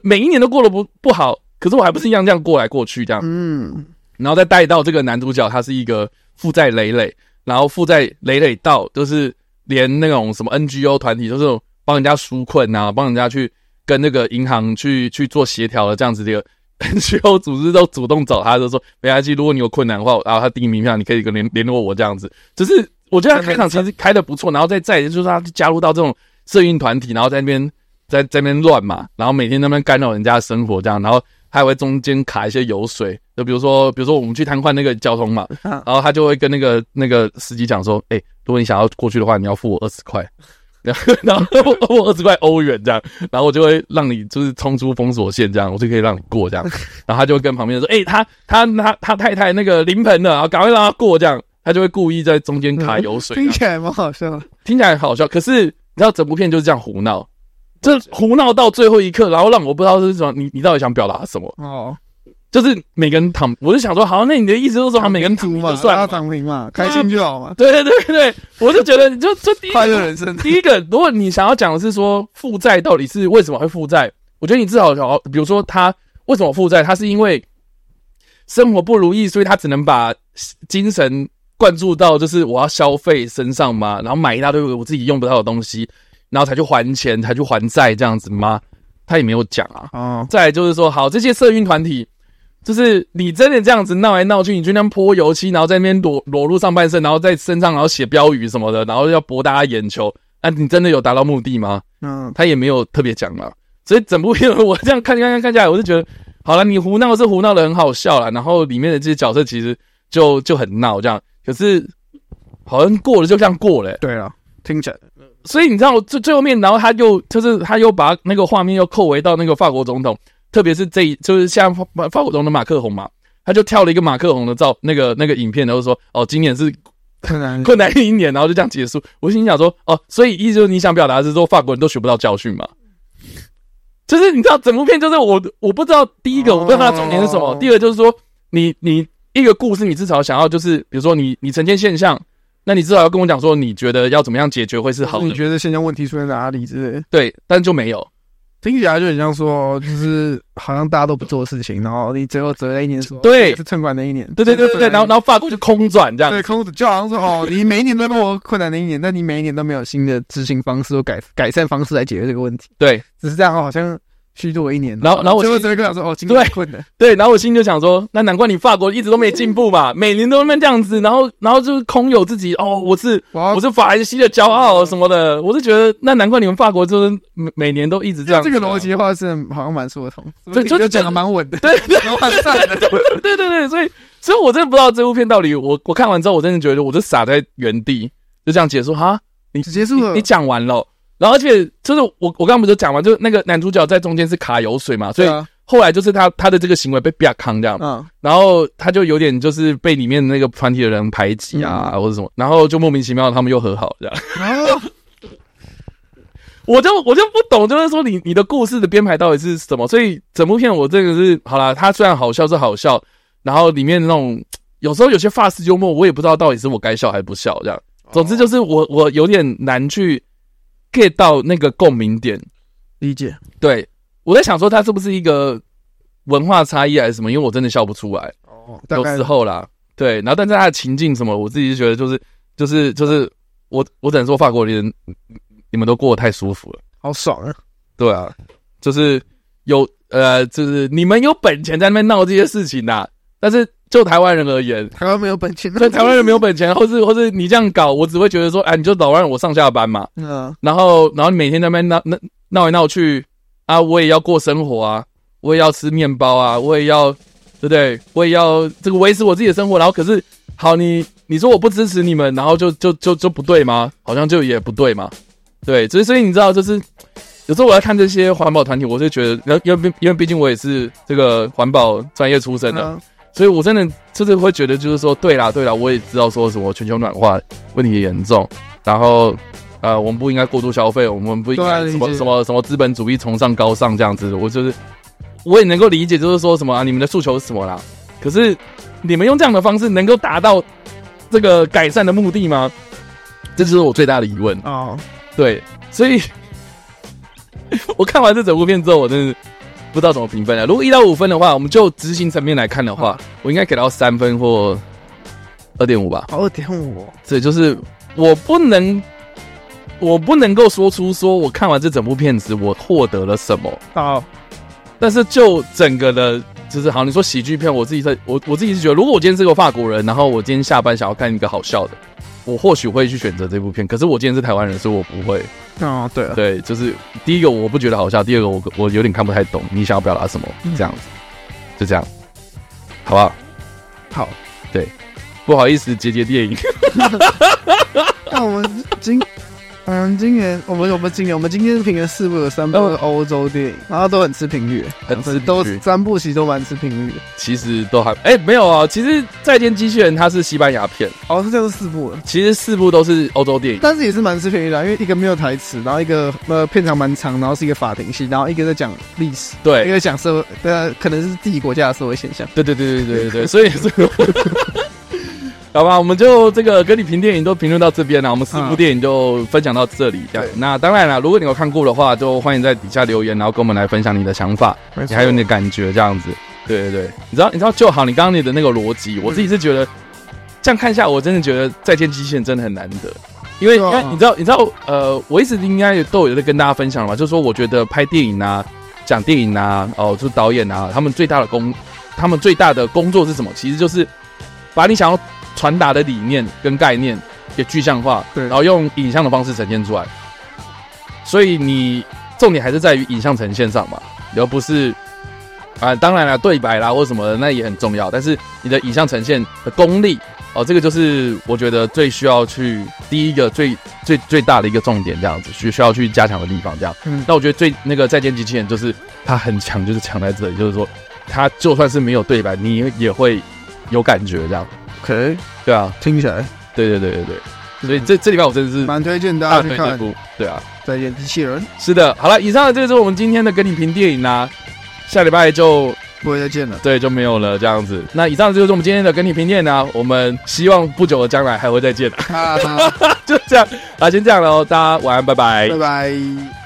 S1: 每一年都过得不不好，可是我还不是一样这样过来过去这样，嗯，然后再带到这个男主角，他是一个负债累累，然后负债累累到就是连那种什么 NGO 团体，就是帮人家纾困啊，帮人家去跟那个银行去去做协调的这样子的 NGO 组织都主动找他，就说没关系，如果你有困难的话，然后他递名片，你可以联联络我这样子，只是。我觉得他开场其实开的不错，然后再再就是他加入到这种社运团体，然后在那边在在那边乱嘛，然后每天在那边干扰人家的生活这样，然后还会中间卡一些油水，就比如说比如说我们去瘫痪那个交通嘛，然后他就会跟那个那个司机讲说，哎，如果你想要过去的话，你要付我二十块，然 后然后付我二十块欧元这样，然后我就会让你就是冲出封锁线这样，我就可以让你过这样，然后他就会跟旁边说，哎，他他他他太太那个临盆了，然后赶快让他过这样。他就会故意在中间卡油水，
S2: 听起来蛮好笑，
S1: 听起来好笑。可是你知道，整部片就是这样胡闹，这胡闹到最后一刻，然后让我不知道是什么。你你到底想表达什么？哦，就是每个人躺，我就想说，好，那你的意思就是说，每个人躺平就算了，
S2: 躺平嘛，开心就好嘛。
S1: 对 对对对，我就觉得，你就就第一快乐人生。第一个，如果你想要讲的是说负债到底是为什么会负债，我觉得你至少要，比如说他为什么负债，他是因为生活不如意，所以他只能把精神。灌注到就是我要消费身上嘛，然后买一大堆我自己用不到的东西，然后才去还钱，才去还债这样子吗？他也没有讲啊。哦，再来就是说，好，这些社运团体，就是你真的这样子闹来闹去，你就那样泼油漆，然后在那边裸裸露上半身，然后在身上然后写标语什么的，然后要博大家眼球，啊，你真的有达到目的吗？嗯，他也没有特别讲了。所以整部片我这样看看看看下来，我就觉得，好了，你胡闹是胡闹的很好笑了，然后里面的这些角色其实就就很闹这样。可是，好像过了就这样过了、欸。
S2: 对啊，听起来。
S1: 所以你知道最最后面，然后他又就是他又把那个画面又扣回到那个法国总统，特别是这一就是像法法国总统马克宏嘛，他就跳了一个马克宏的照那个那个影片，然后说哦，今年是困难困难一年，然后就这样结束。我心想说哦，所以意思就是你想表达的是说法国人都学不到教训嘛？就是你知道整部片就是我我不知道第一个我不知道他的重点是什么，第二个就是说你你。一个故事，你至少想要就是，比如说你你呈现现象，那你至少要跟我讲说，你觉得要怎么样解决会是好的？
S2: 你觉得现象问题出现在哪里之类的？
S1: 对，但就没有，
S2: 听起来就很像说，就是好像大家都不做事情，然后你最后择了一年说，
S1: 对，
S2: 是趁管的一年，
S1: 对对对对对，然后然后法国就空转这样，
S2: 对，空转就好像说哦，你每一年都那么困难的一年，但你每一年都没有新的执行方式或改改善方式来解决这个问题，
S1: 对，
S2: 只是这样，好像。虚度了一年，
S1: 然后，然后我就会这个想说，哦，对，困的，对，然后我心里就想说，那难怪你法国一直都没进步嘛，每年都那么这样子，然后，然后就是空有自己，哦，我是，我是法兰西的骄傲什么的，我是觉得，那难怪你们法国就是每每年都一直这样。
S2: 这个逻辑的话是好像蛮说得通，就就讲的蛮稳的，
S1: 对对，蛮赞的，对对对，所以，所以我真的不知道这部片到底，我我看完之后，我真的觉得我就傻在原地，就这样结束哈，你
S2: 结束了，
S1: 你讲完了。然后，而且就是我，我刚刚不是讲完，就是那个男主角在中间是卡油水嘛，所以后来就是他他的这个行为被比较康这样，嗯，然后他就有点就是被里面那个团体的人排挤啊，或者什么，然后就莫名其妙他们又和好这样，我就我就不懂，就是说你你的故事的编排到底是什么？所以整部片我这个是好啦，他虽然好笑是好笑，然后里面那种有时候有些发式幽默，我也不知道到底是我该笑还是不笑这样，总之就是我我有点难去。Get 到那个共鸣点，
S2: 理解。
S1: 对，我在想说，他是不是一个文化差异还是什么？因为我真的笑不出来。哦，有时候啦，对。然后，但是他的情境什么，我自己就觉得就是就是就是我我只能说，法国人你们都过得太舒服了，
S2: 好爽啊！
S1: 对啊，就是有呃，就是你们有本钱在那边闹这些事情呐，但是。就台湾人而言，
S2: 台湾没有本钱。
S1: 对，台湾人没有本钱，或是或是你这样搞，我只会觉得说，哎，你就老让我上下班嘛。嗯。然后，然后你每天在那边闹闹闹来闹去啊，我也要过生活啊，我也要吃面包啊，我也要，对不对？我也要这个维持我自己的生活。然后，可是，好，你你说我不支持你们，然后就就就就不对吗？好像就也不对嘛。对，所以所以你知道，就是有时候我在看这些环保团体，我就觉得，因为因为毕竟我也是这个环保专业出身的，嗯、所以我真的就是会觉得，就是说，对啦对啦，我也知道说什么全球暖化问题严重，然后呃，我们不应该过度消费，我们不应该什么什么什么资本主义崇尚高尚这样子，我就是我也能够理解，就是说什么啊，你们的诉求是什么啦？可是你们用这样的方式能够达到这个改善的目的吗？这就是我最大的疑问啊。Oh. 对，所以 我看完这整部片之后，我真的不知道怎么评分了。如果一到五分的话，我们就执行层面来看的话，我应该给到三分或二点五吧。
S2: 二点五，
S1: 这就是我不能，我不能够说出说我看完这整部片子我获得了什么啊。Oh. 但是就整个的，就是好，你说喜剧片，我自己在，我我自己是觉得，如果我今天是个法国人，然后我今天下班想要看一个好笑的。我或许会去选择这部片，可是我今天是台湾人，所以我不会。
S2: 哦，对
S1: 对，就是第一个我不觉得好笑，第二个我我有点看不太懂你想要表达什么，这样子，就这样，好不好？
S2: 好，
S1: 对，不好意思，杰杰电影。
S2: 那我们今。嗯，今年我们我们今年我们今天评了四部，有三部是欧洲电影，然后都很吃频率，
S1: 很吃
S2: 都三部其实都蛮吃频率的。
S1: 其实都还哎、欸、没有啊，其实《再见机器人》它是西班牙片，
S2: 哦，是这就是四部了。
S1: 其实四部都是欧洲电影，
S2: 但是也是蛮吃评率的，因为一个没有台词，然后一个呃片长蛮长，然后是一个法庭戏，然后一个在讲历史，
S1: 对，
S2: 一个讲社会，呃，可能是自己国家的社会现象。
S1: 对对对对对对对，所以这个。好吧，我们就这个跟你评电影都评论到这边了。我们四部电影就分享到这里。这样，那当然了，如果你有看过的话，就欢迎在底下留言，然后跟我们来分享你的想法，你还有你的感觉这样子。对对对，你知道，你知道就好。你刚刚你的那个逻辑，我自己是觉得这样看一下，我真的觉得《再见机器人》真的很难得，因为因为你知道，你知道，呃，我一直应该都有在跟大家分享嘛，就是说，我觉得拍电影啊，讲电影啊，哦，就是导演啊，他们最大的工，他们最大的工作是什么？其实就是把你想要。传达的理念跟概念给具象化，对，然后用影像的方式呈现出来。所以你重点还是在于影像呈现上嘛，而不是啊，当然了，对白啦或什么的那也很重要。但是你的影像呈现的功力哦，这个就是我觉得最需要去第一个最最最大的一个重点，这样子需需要去加强的地方。这样，嗯，那我觉得最那个再见机器人就是它很强，就是强在这里，就是说它就算是没有对白，你也会有感觉这样。
S2: OK，
S1: 对啊，
S2: 听起来，
S1: 对对对对对，所以这这礼拜我真的是
S2: 蛮推荐大家去看，
S1: 对啊，
S2: 再见机器人，
S1: 是的，好了，以上的这就是我们今天的跟你评电影啦，下礼拜就
S2: 不会再见了，
S1: 对，就没有了这样子。那以上的就是我们今天的跟你评电影啦，我们希望不久的将来还会再见，就这样，好，先这样喽，大家晚安，拜拜，
S2: 拜拜。